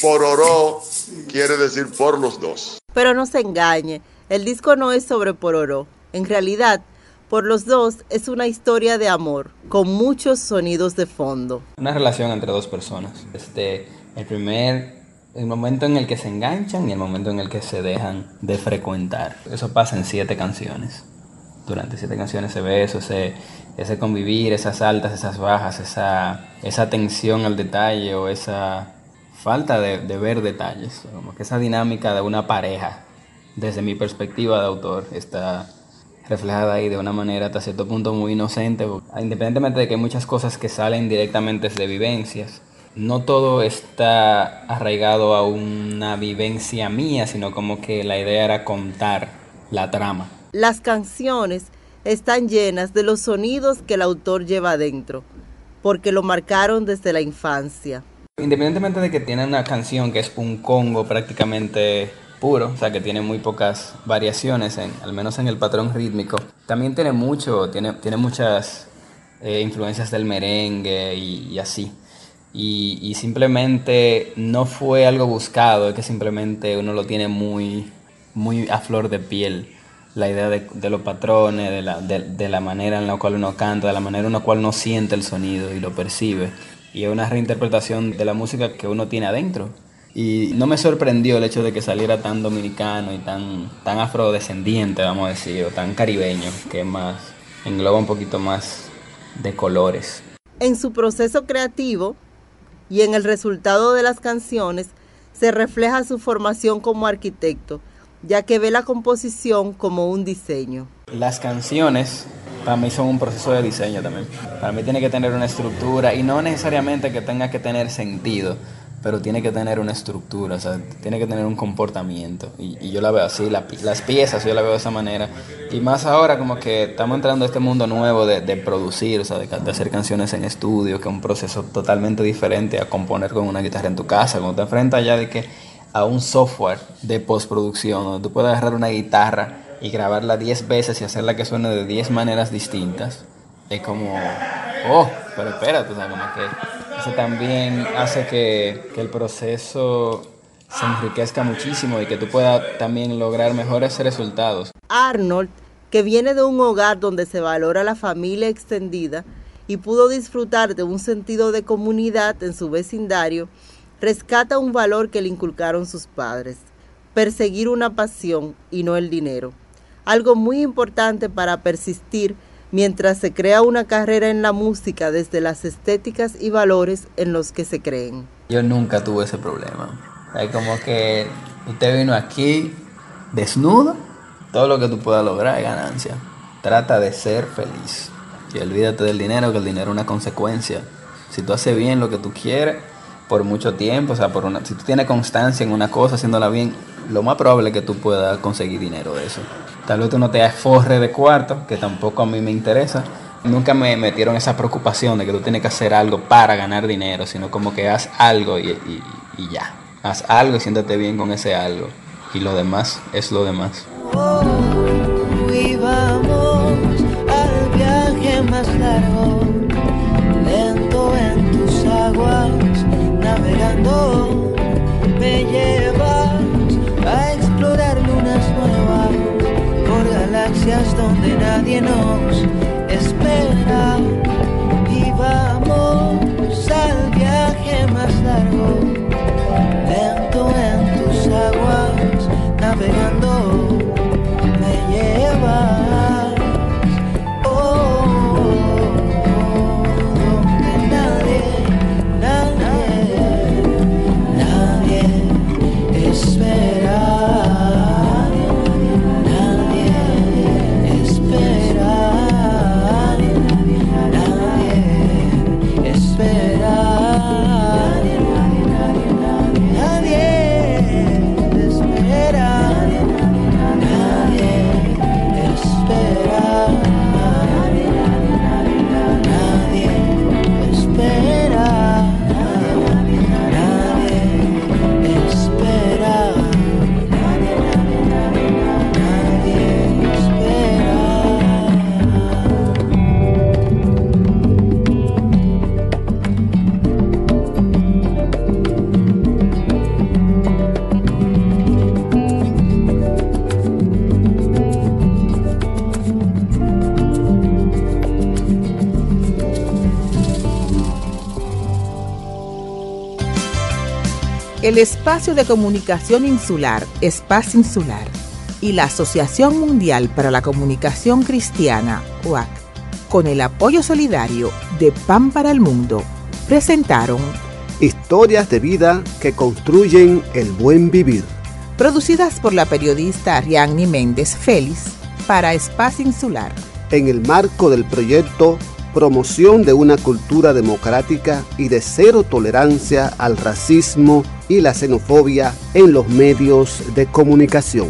por oro quiere decir por los dos. Pero no se engañe, el disco no es sobre Pororó. En realidad, por los dos es una historia de amor, con muchos sonidos de fondo. Una relación entre dos personas. Este, el primer el momento en el que se enganchan y el momento en el que se dejan de frecuentar. Eso pasa en siete canciones. Durante siete canciones se ve eso, ese, ese convivir, esas altas, esas bajas, esa, esa atención al detalle o esa falta de, de ver detalles. Como que esa dinámica de una pareja, desde mi perspectiva de autor, está reflejada ahí de una manera hasta cierto punto muy inocente, independientemente de que hay muchas cosas que salen directamente de vivencias. No todo está arraigado a una vivencia mía, sino como que la idea era contar la trama. Las canciones están llenas de los sonidos que el autor lleva adentro, porque lo marcaron desde la infancia. Independientemente de que tiene una canción que es un congo prácticamente puro, o sea que tiene muy pocas variaciones, en, al menos en el patrón rítmico. También tiene mucho, tiene, tiene muchas eh, influencias del merengue y, y así. Y, y, simplemente no fue algo buscado, es que simplemente uno lo tiene muy, muy a flor de piel. La idea de, de los patrones, de la, de, de la manera en la cual uno canta, de la manera en la cual uno siente el sonido y lo percibe. Y es una reinterpretación de la música que uno tiene adentro. Y no me sorprendió el hecho de que saliera tan dominicano y tan, tan afrodescendiente, vamos a decir, o tan caribeño, que más engloba un poquito más de colores. En su proceso creativo y en el resultado de las canciones se refleja su formación como arquitecto, ya que ve la composición como un diseño. Las canciones para mí son un proceso de diseño también. Para mí tiene que tener una estructura y no necesariamente que tenga que tener sentido, pero tiene que tener una estructura, o sea, tiene que tener un comportamiento. Y, y yo la veo así, la, las piezas yo la veo de esa manera. Y más ahora como que estamos entrando a este mundo nuevo de, de producir, o sea, de, hacer canciones en estudio, que es un proceso totalmente diferente a componer con una guitarra en tu casa, cuando te enfrentas ya de que a un software de postproducción, donde tú puedes agarrar una guitarra y grabarla 10 veces y hacerla que suene de 10 maneras distintas, es como, oh, pero espérate, o sea, como que eso también hace que, el proceso se enriquezca muchísimo y que tú puedas también lograr mejores resultados. Arnold, que viene de un hogar donde se valora la familia extendida y pudo disfrutar de un sentido de comunidad en su vecindario, rescata un valor que le inculcaron sus padres, perseguir una pasión y no el dinero, algo muy importante para persistir mientras se crea una carrera en la música desde las estéticas y valores en los que se creen. Yo nunca tuve ese problema. Hay como que usted vino aquí desnudo, todo lo que tú puedas lograr es ganancia. Trata de ser feliz. Y olvídate del dinero, que el dinero es una consecuencia. Si tú haces bien lo que tú quieres por mucho tiempo, o sea, por una, si tú tienes constancia en una cosa, haciéndola bien, lo más probable es que tú puedas conseguir dinero de eso. Tal vez tú no te forre de cuarto, que tampoco a mí me interesa. Nunca me metieron esa preocupación de que tú tienes que hacer algo para ganar dinero, sino como que haz algo y, y, ya. Haz algo y siéntate bien con ese algo. Y lo demás es lo demás. Lento en tus aguas, navegando, me llevas donde nadie nos espera. El Espacio de Comunicación Insular, Espacio Insular, y la Asociación Mundial para la Comunicación Cristiana, UAC, con el apoyo solidario de Pan para el Mundo, presentaron Historias de vida que construyen el buen vivir. Producidas por la periodista Ariadne Méndez Félix para Espacio Insular. En el marco del proyecto Promoción de una cultura democrática y de cero tolerancia al racismo y la xenofobia en los medios de comunicación.